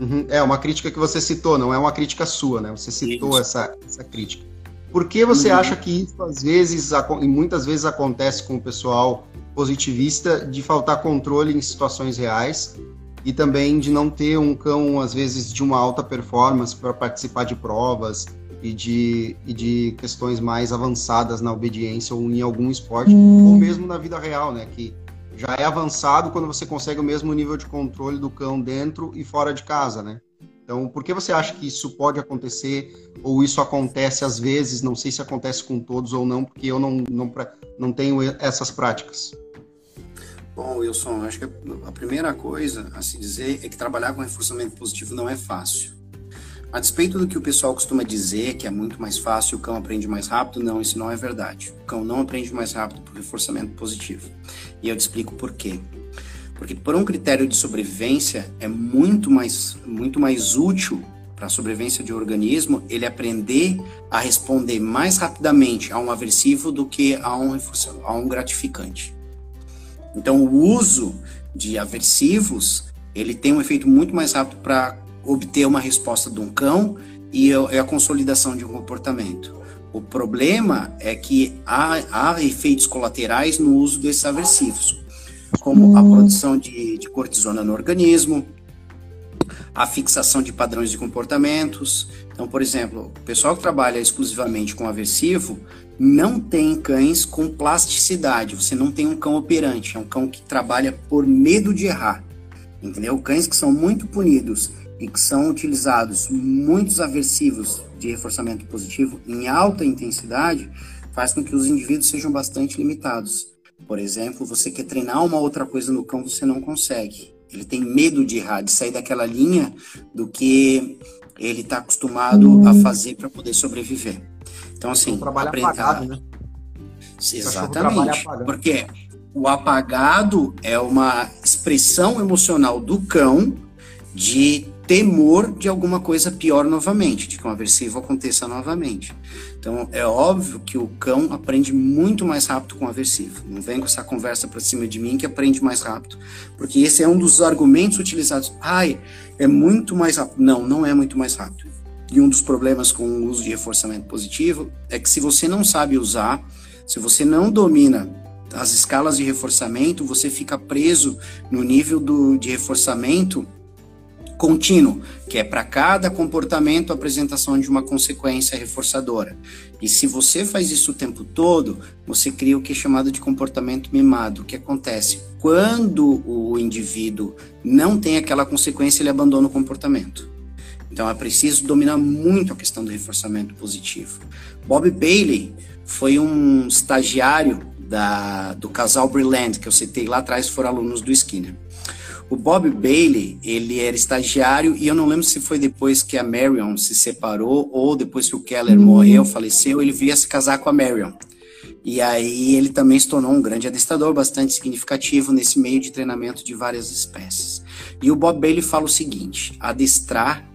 Uhum. É uma crítica que você citou, não é uma crítica sua, né? Você citou essa, essa crítica. Por que você uhum. acha que isso às vezes e muitas vezes acontece com o pessoal positivista de faltar controle em situações reais e também de não ter um cão às vezes de uma alta performance para participar de provas e de, e de questões mais avançadas na obediência ou em algum esporte uhum. ou mesmo na vida real, né? Que já é avançado quando você consegue o mesmo nível de controle do cão dentro e fora de casa, né? Então, por que você acha que isso pode acontecer ou isso acontece às vezes? Não sei se acontece com todos ou não, porque eu não, não, não tenho essas práticas. Bom, Wilson, acho que a primeira coisa a se dizer é que trabalhar com reforçamento positivo não é fácil. A despeito do que o pessoal costuma dizer, que é muito mais fácil, o cão aprende mais rápido, não, isso não é verdade. O cão não aprende mais rápido por reforçamento positivo. E eu te explico por quê. Porque por um critério de sobrevivência é muito mais, muito mais útil para a sobrevivência de um organismo ele aprender a responder mais rapidamente a um aversivo do que a um, a um gratificante. Então o uso de aversivos ele tem um efeito muito mais rápido para obter uma resposta de um cão e a consolidação de um comportamento. O problema é que há, há efeitos colaterais no uso desses aversivos como a hum. produção de, de cortisona no organismo, a fixação de padrões de comportamentos. Então, por exemplo, o pessoal que trabalha exclusivamente com aversivo não tem cães com plasticidade. Você não tem um cão operante, é um cão que trabalha por medo de errar. Entendeu? Cães que são muito punidos e que são utilizados muitos aversivos de reforçamento positivo em alta intensidade, faz com que os indivíduos sejam bastante limitados. Por exemplo, você quer treinar uma outra coisa no cão, você não consegue. Ele tem medo de errar, de sair daquela linha do que ele está acostumado hum. a fazer para poder sobreviver. Então, assim. Trabalho aprender... apagado, né? Exatamente. Porque o apagado é uma expressão emocional do cão de temor de alguma coisa pior novamente, de que um aversivo aconteça novamente. Então, é óbvio que o cão aprende muito mais rápido com o aversivo. Não vem com essa conversa para cima de mim que aprende mais rápido, porque esse é um dos argumentos utilizados. Ai, é muito mais rápido. Não, não é muito mais rápido. E um dos problemas com o uso de reforçamento positivo é que se você não sabe usar, se você não domina as escalas de reforçamento, você fica preso no nível do, de reforçamento contínuo, que é para cada comportamento a apresentação de uma consequência reforçadora. E se você faz isso o tempo todo, você cria o que é chamado de comportamento mimado. O que acontece? Quando o indivíduo não tem aquela consequência, ele abandona o comportamento. Então é preciso dominar muito a questão do reforçamento positivo. Bob Bailey foi um estagiário da, do casal Brilland, que eu citei lá atrás, foram alunos do Skinner. O Bob Bailey, ele era estagiário e eu não lembro se foi depois que a Marion se separou ou depois que o Keller uhum. morreu, faleceu, ele veio se casar com a Marion. E aí ele também se tornou um grande adestrador, bastante significativo nesse meio de treinamento de várias espécies. E o Bob Bailey fala o seguinte: adestrar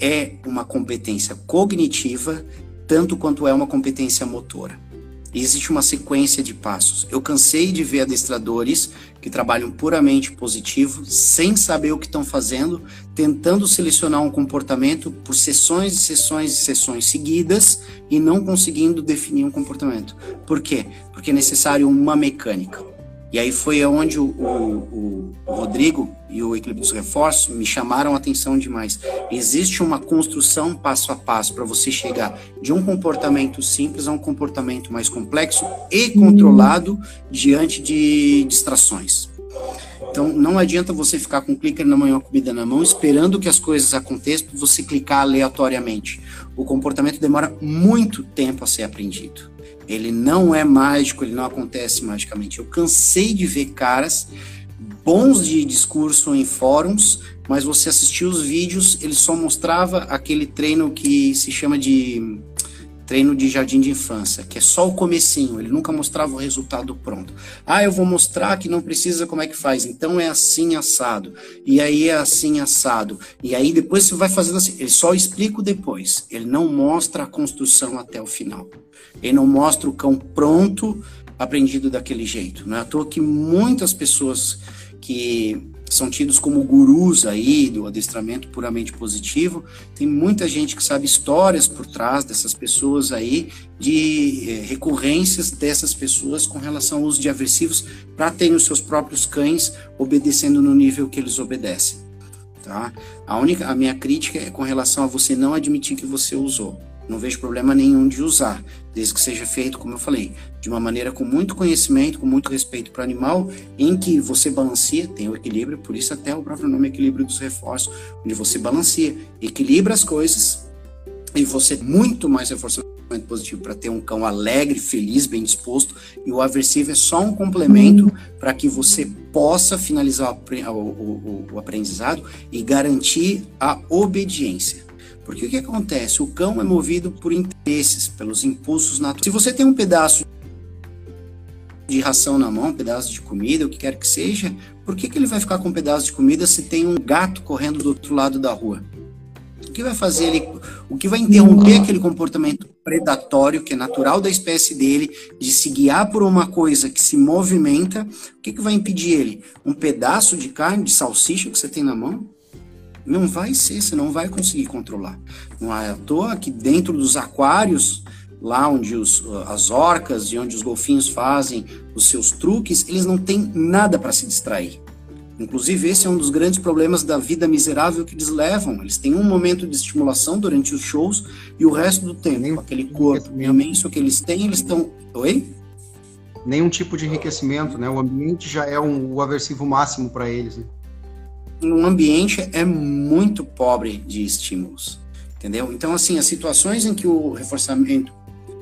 é uma competência cognitiva tanto quanto é uma competência motora. E existe uma sequência de passos. Eu cansei de ver adestradores que trabalham puramente positivo, sem saber o que estão fazendo, tentando selecionar um comportamento por sessões e sessões e sessões seguidas e não conseguindo definir um comportamento. Por quê? Porque é necessário uma mecânica. E aí foi onde o, o, o Rodrigo e o Equilíbrio dos Reforços me chamaram a atenção demais. Existe uma construção passo a passo para você chegar de um comportamento simples a um comportamento mais complexo e controlado diante de distrações. Então, não adianta você ficar com o clicker na mão e uma comida na mão, esperando que as coisas aconteçam, você clicar aleatoriamente. O comportamento demora muito tempo a ser aprendido. Ele não é mágico, ele não acontece magicamente. Eu cansei de ver caras bons de discurso em fóruns, mas você assistiu os vídeos, ele só mostrava aquele treino que se chama de treino de jardim de infância, que é só o comecinho, ele nunca mostrava o resultado pronto. Ah, eu vou mostrar que não precisa como é que faz, então é assim assado, e aí é assim assado, e aí depois você vai fazendo assim, ele só explica depois, ele não mostra a construção até o final. Ele não mostra o cão pronto, aprendido daquele jeito. Não é à toa que muitas pessoas que são tidos como gurus aí do adestramento puramente positivo. Tem muita gente que sabe histórias por trás dessas pessoas aí, de eh, recorrências dessas pessoas com relação ao uso de aversivos para terem os seus próprios cães obedecendo no nível que eles obedecem. Tá? A única, a minha crítica é com relação a você não admitir que você usou. Não vejo problema nenhum de usar, desde que seja feito, como eu falei, de uma maneira com muito conhecimento, com muito respeito para o animal, em que você balanceia, tem o equilíbrio, por isso até o próprio nome equilíbrio dos reforços, onde você balanceia, equilibra as coisas e você muito mais reforçamento positivo para ter um cão alegre, feliz, bem disposto, e o aversivo é só um complemento para que você possa finalizar o, o, o, aprendizado e garantir a obediência. Porque o que acontece? O cão é movido por interesses, pelos impulsos naturais. Se você tem um pedaço de ração na mão, um pedaço de comida, o que quer que seja, por que, que ele vai ficar com um pedaço de comida se tem um gato correndo do outro lado da rua? O que vai fazer ele, o que vai interromper aquele comportamento predatório que é natural da espécie dele de se guiar por uma coisa que se movimenta? O que, que vai impedir ele? Um pedaço de carne, de salsicha que você tem na mão? Não vai ser, você não vai conseguir controlar. Não é à toa que dentro dos aquários, lá onde os, as orcas e onde os golfinhos fazem os seus truques, eles não têm nada para se distrair. Inclusive, esse é um dos grandes problemas da vida miserável que eles levam. Eles têm um momento de estimulação durante os shows e o resto do tempo, Nem aquele corpo imenso que eles têm, eles estão. Oi? Nenhum tipo de enriquecimento, né? O ambiente já é um, o aversivo máximo para eles. Né? Um ambiente é muito pobre de estímulos, entendeu? Então, assim, as situações em que o reforçamento,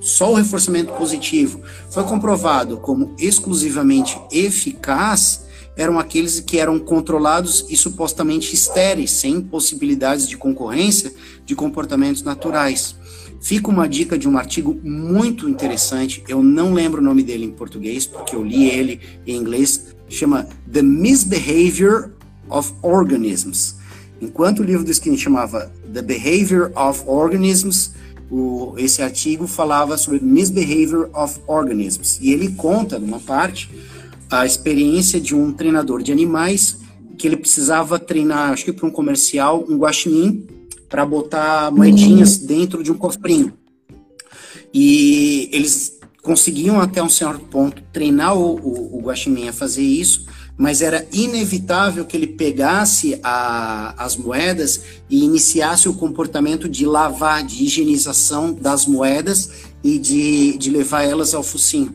só o reforçamento positivo foi comprovado como exclusivamente eficaz, eram aqueles que eram controlados e supostamente estéreis, sem possibilidades de concorrência de comportamentos naturais. Fica uma dica de um artigo muito interessante, eu não lembro o nome dele em português, porque eu li ele em inglês, chama The Misbehavior of Organisms. Enquanto o livro do Skinner chamava The Behavior of Organisms, o, esse artigo falava sobre Misbehavior of Organisms. E ele conta, numa parte, a experiência de um treinador de animais que ele precisava treinar, acho que para um comercial, um guaxinim para botar moedinhas dentro de um cofrinho. E eles conseguiam até um certo ponto treinar o, o, o guaxinim a fazer isso, mas era inevitável que ele pegasse a, as moedas e iniciasse o comportamento de lavar, de higienização das moedas e de, de levar elas ao focinho.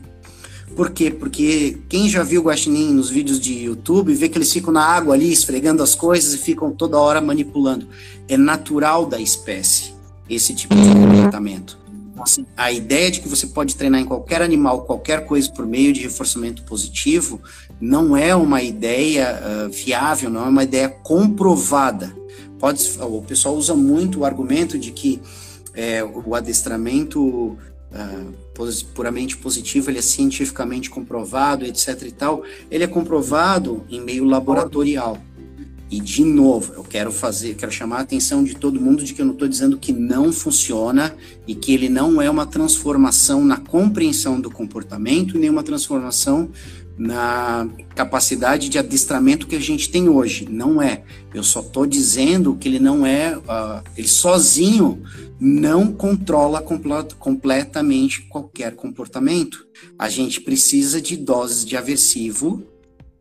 Por quê? Porque quem já viu guaxinim nos vídeos de YouTube vê que eles ficam na água ali esfregando as coisas e ficam toda hora manipulando. É natural da espécie esse tipo de comportamento. Então, assim, a ideia de que você pode treinar em qualquer animal qualquer coisa por meio de reforçamento positivo não é uma ideia uh, viável, não é uma ideia comprovada. Pode, o pessoal usa muito o argumento de que é, o adestramento uh, puramente positivo, ele é cientificamente comprovado, etc e tal, ele é comprovado em meio laboratorial. E de novo, eu quero fazer, quero chamar a atenção de todo mundo de que eu não estou dizendo que não funciona e que ele não é uma transformação na compreensão do comportamento nem uma transformação na capacidade de adestramento que a gente tem hoje. Não é. Eu só estou dizendo que ele não é, uh, ele sozinho não controla completamente qualquer comportamento. A gente precisa de doses de aversivo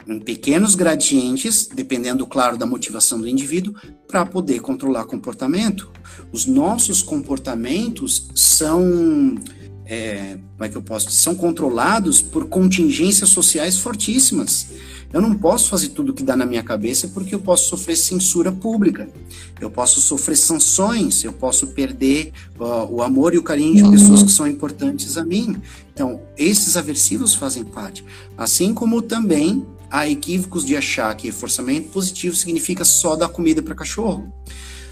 em pequenos gradientes, dependendo, claro, da motivação do indivíduo, para poder controlar comportamento. Os nossos comportamentos são é, como é que eu posso são controlados por contingências sociais fortíssimas. Eu não posso fazer tudo que dá na minha cabeça porque eu posso sofrer censura pública, eu posso sofrer sanções, eu posso perder o amor e o carinho de pessoas que são importantes a mim. Então, esses aversivos fazem parte. Assim como também há equívocos de achar que reforçamento positivo significa só dar comida para cachorro.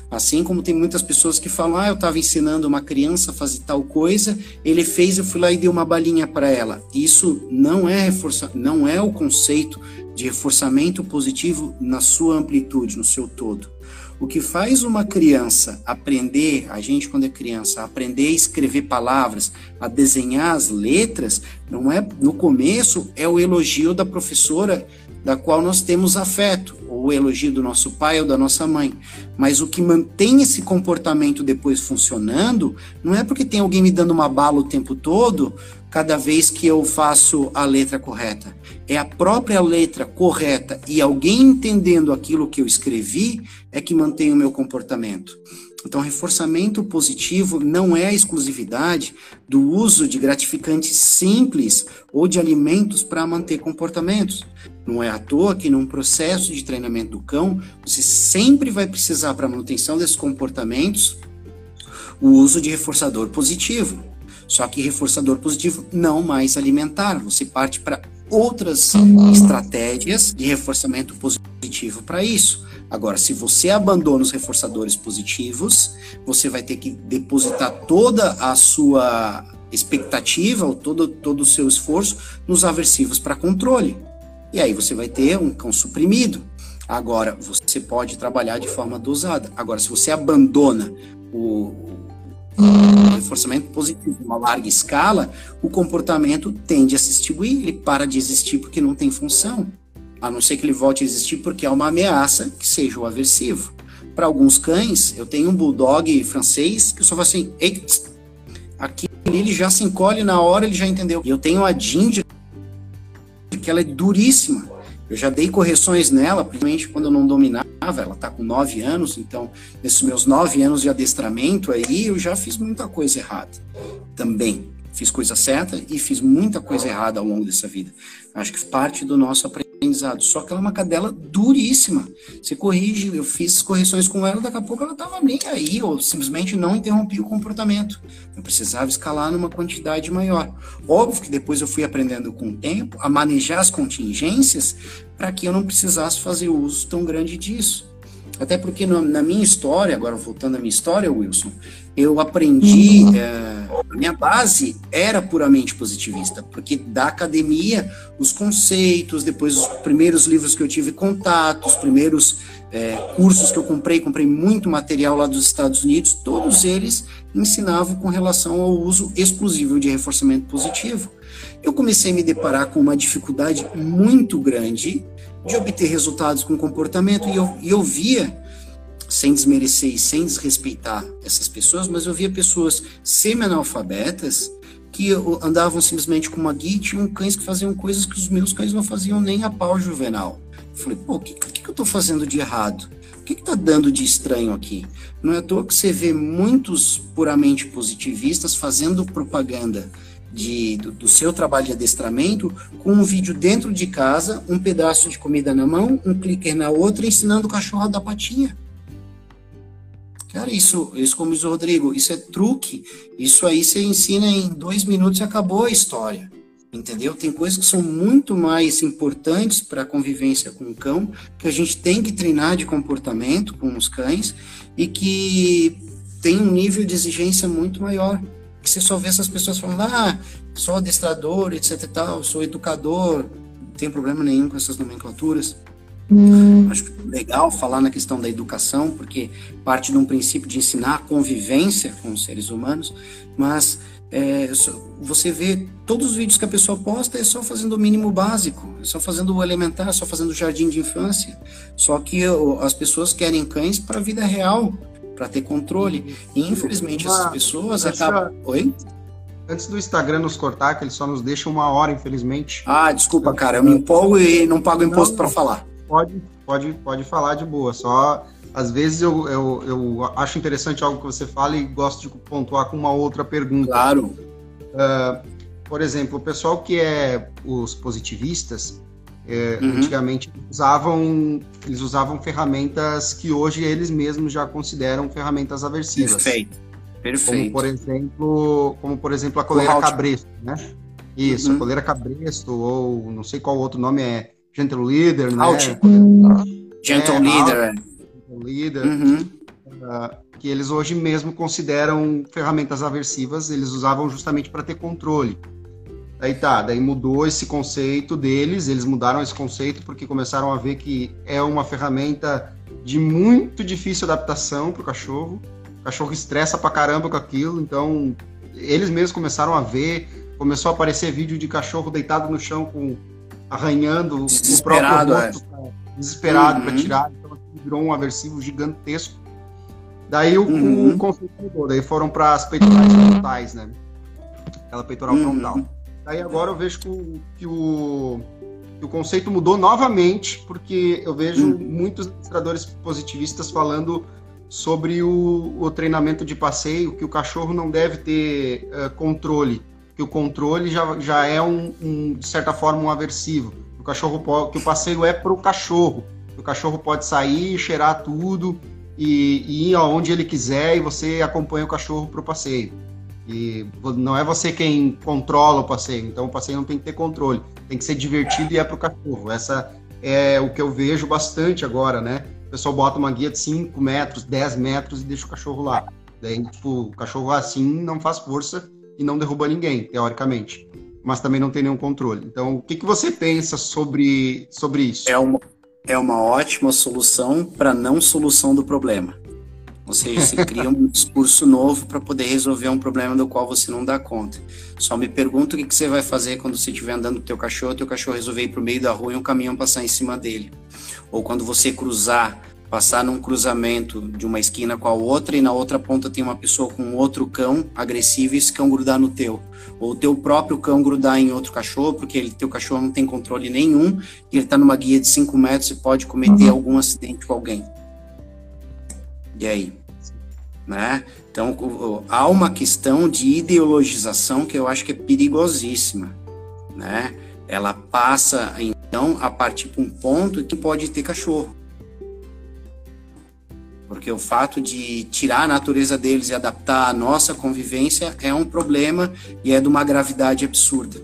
Assim como tem muitas pessoas que falam, ah, eu estava ensinando uma criança a fazer tal coisa, ele fez, eu fui lá e dei uma balinha para ela. Isso não é reforça, não é o conceito de reforçamento positivo na sua amplitude, no seu todo. O que faz uma criança aprender, a gente quando é criança, aprender a escrever palavras, a desenhar as letras, não é no começo é o elogio da professora da qual nós temos afeto, ou o elogio do nosso pai ou da nossa mãe. Mas o que mantém esse comportamento depois funcionando não é porque tem alguém me dando uma bala o tempo todo, cada vez que eu faço a letra correta. É a própria letra correta e alguém entendendo aquilo que eu escrevi é que mantém o meu comportamento. Então, reforçamento positivo não é a exclusividade do uso de gratificantes simples ou de alimentos para manter comportamentos. Não é à toa que num processo de treinamento do cão, você sempre vai precisar para manutenção desses comportamentos o uso de reforçador positivo. Só que reforçador positivo não mais alimentar. Você parte para outras estratégias de reforçamento positivo para isso. Agora, se você abandona os reforçadores positivos, você vai ter que depositar toda a sua expectativa, ou todo, todo o seu esforço nos aversivos para controle. E aí você vai ter um cão suprimido. Agora, você pode trabalhar de forma dosada. Agora, se você abandona o, o reforçamento positivo uma larga escala, o comportamento tende a se extinguir, ele para de existir porque não tem função. A não ser que ele volte a existir porque é uma ameaça que seja o aversivo. Para alguns cães, eu tenho um bulldog francês que só falo assim, aqui ele já se encolhe na hora, ele já entendeu. E eu tenho a Ginger, que ela é duríssima. Eu já dei correções nela, principalmente quando eu não dominava. Ela está com nove anos, então, nesses meus nove anos de adestramento aí, eu já fiz muita coisa errada também. Fiz coisa certa e fiz muita coisa errada ao longo dessa vida. Acho que parte do nosso aprendizado. Só que ela é uma cadela duríssima. Você corrige, eu fiz correções com ela, daqui a pouco ela estava bem aí, ou simplesmente não interrompi o comportamento. Eu precisava escalar numa quantidade maior. Óbvio que depois eu fui aprendendo com o tempo a manejar as contingências para que eu não precisasse fazer uso tão grande disso. Até porque na minha história, agora voltando à minha história, Wilson, eu aprendi, é, a minha base era puramente positivista, porque da academia, os conceitos, depois os primeiros livros que eu tive contato, os primeiros é, cursos que eu comprei, comprei muito material lá dos Estados Unidos, todos eles ensinavam com relação ao uso exclusivo de reforçamento positivo. Eu comecei a me deparar com uma dificuldade muito grande de obter resultados com comportamento, e eu, e eu via, sem desmerecer e sem desrespeitar essas pessoas, mas eu via pessoas semi-analfabetas que andavam simplesmente com uma guia e tinham cães que faziam coisas que os meus cães não faziam nem a pau juvenal. Eu falei, pô, o que, que, que, eu estou fazendo de errado? O que está dando de estranho aqui? Não é à toa que você vê muitos puramente positivistas fazendo propaganda de, do, do, seu trabalho de adestramento com um vídeo dentro de casa, um pedaço de comida na mão, um clicker na outra, ensinando o cachorro a dar patinha. Cara, isso, isso como diz o Rodrigo, isso é truque. Isso aí você ensina em dois minutos e acabou a história. Entendeu? Tem coisas que são muito mais importantes para a convivência com o cão, que a gente tem que treinar de comportamento com os cães e que tem um nível de exigência muito maior que você só vê essas pessoas falando, ah, sou adestrador, etc e tal, sou educador, não tem problema nenhum com essas nomenclaturas. Hum. Acho legal falar na questão da educação, porque parte de um princípio de ensinar a convivência com os seres humanos, mas é, você vê todos os vídeos que a pessoa posta é só fazendo o mínimo básico, é só fazendo o elementar, só fazendo o jardim de infância. Só que as pessoas querem cães para a vida real, para ter controle. E infelizmente uma, essas pessoas acabam. Oi? Antes do Instagram nos cortar, que ele só nos deixa uma hora, infelizmente. Ah, desculpa, cara, eu me empolgo e não pago imposto para falar. Pode, pode, pode falar de boa. Só às vezes eu, eu, eu acho interessante algo que você fala e gosto de pontuar com uma outra pergunta. Claro. Uh, por exemplo, o pessoal que é os positivistas, é, uhum. Antigamente usavam, eles usavam ferramentas que hoje eles mesmos já consideram ferramentas aversivas. Perfeito. Perfeito. Como por exemplo, como por exemplo a coleira cabresto, né? Isso, uhum. a coleira cabresto ou não sei qual outro nome é, Gentle Leader, né? Out. Gentle é, Leader. É. Gentle Leader. Uhum. Uh, que eles hoje mesmo consideram ferramentas aversivas, eles usavam justamente para ter controle. Aí tá, daí mudou esse conceito deles, eles mudaram esse conceito porque começaram a ver que é uma ferramenta de muito difícil adaptação para o cachorro. O cachorro estressa pra caramba com aquilo, então eles mesmos começaram a ver, começou a aparecer vídeo de cachorro deitado no chão com arranhando o próprio rosto, é. desesperado uhum. para tirar, então virou um aversivo gigantesco. Daí o, uhum. o conceito mudou, daí foram para as peitorais frontais, né? Aquela peitoral uhum. frontal. Aí agora eu vejo que o, que o, que o conceito mudou novamente, porque eu vejo hum. muitos administradores positivistas falando sobre o, o, treinamento de passeio, que o cachorro não deve ter uh, controle, que o controle já, já é um, um, de certa forma um aversivo, o cachorro pode, que o passeio é para o cachorro, o cachorro pode sair, cheirar tudo e, e ir aonde ele quiser e você acompanha o cachorro para o passeio. E não é você quem controla o passeio, então o passeio não tem que ter controle, tem que ser divertido e é para o cachorro. Essa é o que eu vejo bastante agora, né? O pessoal bota uma guia de 5 metros, 10 metros e deixa o cachorro lá. Daí, tipo, o cachorro assim não faz força e não derruba ninguém, teoricamente. Mas também não tem nenhum controle. Então, o que, que você pensa sobre, sobre isso? É uma, é uma ótima solução para não solução do problema. Ou seja, você cria um discurso novo para poder resolver um problema do qual você não dá conta. Só me pergunta o que, que você vai fazer quando você estiver andando com o teu cachorro, teu cachorro resolver ir para o meio da rua e um caminhão passar em cima dele. Ou quando você cruzar, passar num cruzamento de uma esquina com a outra e na outra ponta tem uma pessoa com outro cão agressivo e esse cão grudar no teu. Ou o teu próprio cão grudar em outro cachorro, porque ele, teu cachorro não tem controle nenhum e ele está numa guia de 5 metros e pode cometer uhum. algum acidente com alguém. E aí? Né? Então, há uma questão de ideologização que eu acho que é perigosíssima. Né? Ela passa, então, a partir de um ponto que pode ter cachorro. Porque o fato de tirar a natureza deles e adaptar a nossa convivência é um problema e é de uma gravidade absurda.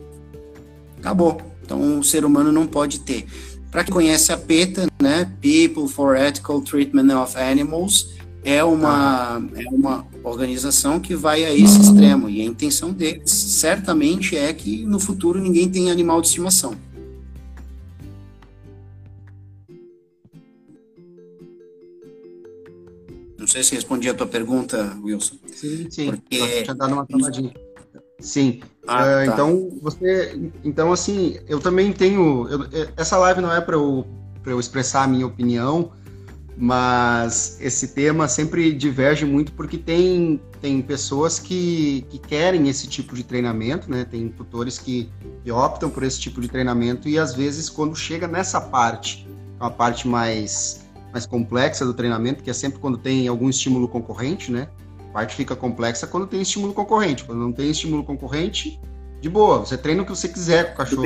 Acabou. Então, o ser humano não pode ter. Para quem conhece a PETA, né, People for Ethical Treatment of Animals, é uma, é uma organização que vai a esse extremo. E a intenção deles, certamente, é que no futuro ninguém tenha animal de estimação. Sei se respondi a tua pergunta, Wilson. Sim, sim. Porque... tinha dado uma travadinha. Sim. Ah, uh, tá. Então, você. Então, assim, eu também tenho. Eu, essa live não é para eu, eu expressar a minha opinião mas esse tema sempre diverge muito porque tem, tem pessoas que, que querem esse tipo de treinamento, né? Tem tutores que, que optam por esse tipo de treinamento e às vezes quando chega nessa parte, uma parte mais, mais complexa do treinamento, que é sempre quando tem algum estímulo concorrente, né? A parte fica complexa quando tem estímulo concorrente. Quando não tem estímulo concorrente, de boa, você treina o que você quiser com o cachorro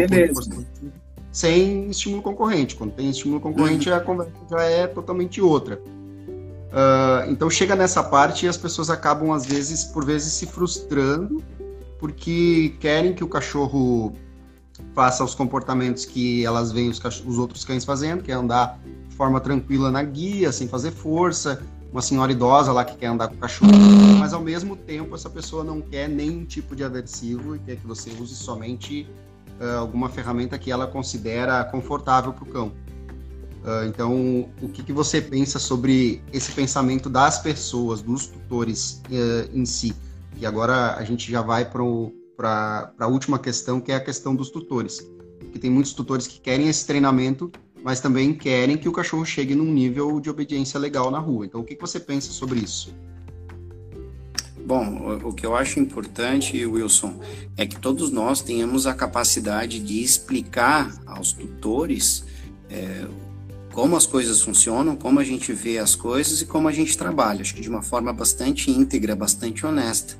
sem estímulo concorrente. Quando tem estímulo concorrente, uhum. a conversa já é totalmente outra. Uh, então chega nessa parte e as pessoas acabam, às vezes, por vezes, se frustrando porque querem que o cachorro faça os comportamentos que elas veem os, os outros cães fazendo, que é andar forma tranquila na guia, sem fazer força, uma senhora idosa lá que quer andar com o cachorro, mas ao mesmo tempo essa pessoa não quer nenhum tipo de aversivo e quer que você use somente uh, alguma ferramenta que ela considera confortável para o cão. Uh, então, o que, que, você pensa sobre esse pensamento das pessoas, dos tutores uh, em si? E agora a gente já vai para a última questão, que é a questão dos tutores. Porque tem muitos tutores que querem esse treinamento, mas também querem que o cachorro chegue num nível de obediência legal na rua. Então, o que, que você pensa sobre isso? Bom, o que eu acho importante, Wilson, é que todos nós tenhamos a capacidade de explicar aos tutores é, como as coisas funcionam, como a gente vê as coisas e como a gente trabalha. Acho que de uma forma bastante íntegra, bastante honesta,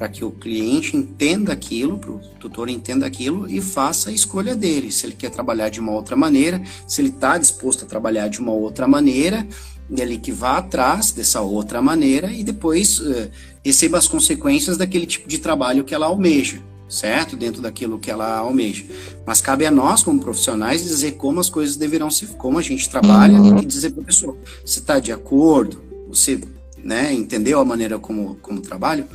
para que o cliente entenda aquilo, para o tutor entenda aquilo e faça a escolha dele. Se ele quer trabalhar de uma outra maneira, se ele está disposto a trabalhar de uma outra maneira, ele que vá atrás dessa outra maneira e depois uh, receba as consequências daquele tipo de trabalho que ela almeja, certo? Dentro daquilo que ela almeja. Mas cabe a nós, como profissionais, dizer como as coisas deverão ser, como a gente trabalha e dizer para a pessoa: você está de acordo? Você né, entendeu a maneira como, como trabalho?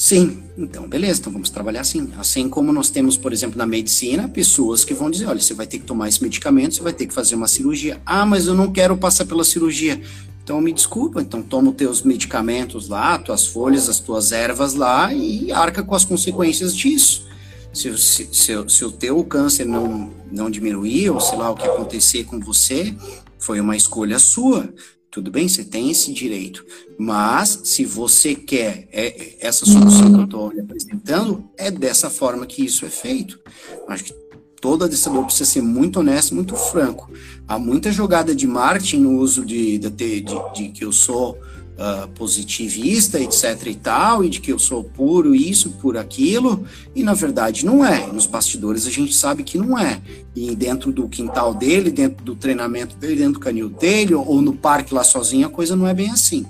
Sim, então beleza, então vamos trabalhar assim. Assim como nós temos, por exemplo, na medicina, pessoas que vão dizer: olha, você vai ter que tomar esse medicamento, você vai ter que fazer uma cirurgia. Ah, mas eu não quero passar pela cirurgia. Então me desculpa, então toma os teus medicamentos lá, tuas folhas, as tuas ervas lá e arca com as consequências disso. Se, se, se, se o teu câncer não, não diminuir, ou sei lá o que acontecer com você, foi uma escolha sua. Tudo bem, você tem esse direito. Mas, se você quer é, essa solução que eu estou apresentando, é dessa forma que isso é feito. Acho que todo adestrador precisa ser muito honesto, muito franco. Há muita jogada de marketing no uso de, de, de, de que eu sou uh, positivista, etc e tal, e de que eu sou puro isso, por aquilo, e na verdade não é. Nos bastidores a gente sabe que não é. E dentro do quintal dele, dentro do treinamento dele, dentro do canil dele, ou no parque lá sozinho, a coisa não é bem assim.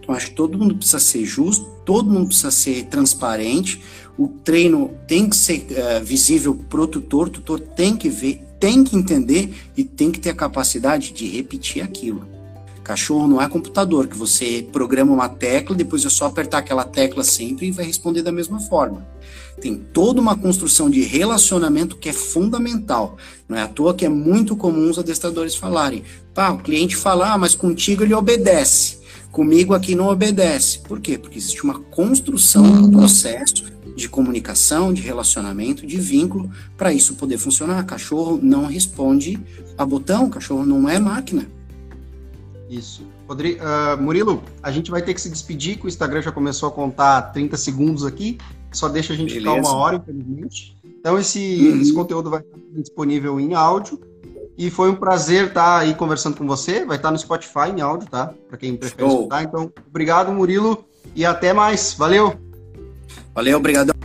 Então, acho que todo mundo precisa ser justo, todo mundo precisa ser transparente, o treino tem que ser uh, visível para o tutor, o tutor tem que ver, tem que entender e tem que ter a capacidade de repetir aquilo. Cachorro não é computador, que você programa uma tecla, depois é só apertar aquela tecla sempre e vai responder da mesma forma. Tem toda uma construção de relacionamento que é fundamental. Não é à toa que é muito comum os adestradores falarem: pá, o cliente fala, ah, mas contigo ele obedece, comigo aqui não obedece. Por quê? Porque existe uma construção do processo de comunicação, de relacionamento, de vínculo, para isso poder funcionar. Cachorro não responde a botão, cachorro não é máquina. Isso. Rodrigo, uh, Murilo, a gente vai ter que se despedir, que o Instagram já começou a contar 30 segundos aqui, só deixa a gente Beleza. ficar uma hora, infelizmente. Então esse, uhum. esse conteúdo vai estar disponível em áudio. E foi um prazer estar aí conversando com você. Vai estar no Spotify em áudio, tá? Para quem prefere Show. escutar. Então, obrigado, Murilo, e até mais. Valeu! Valeu, obrigado.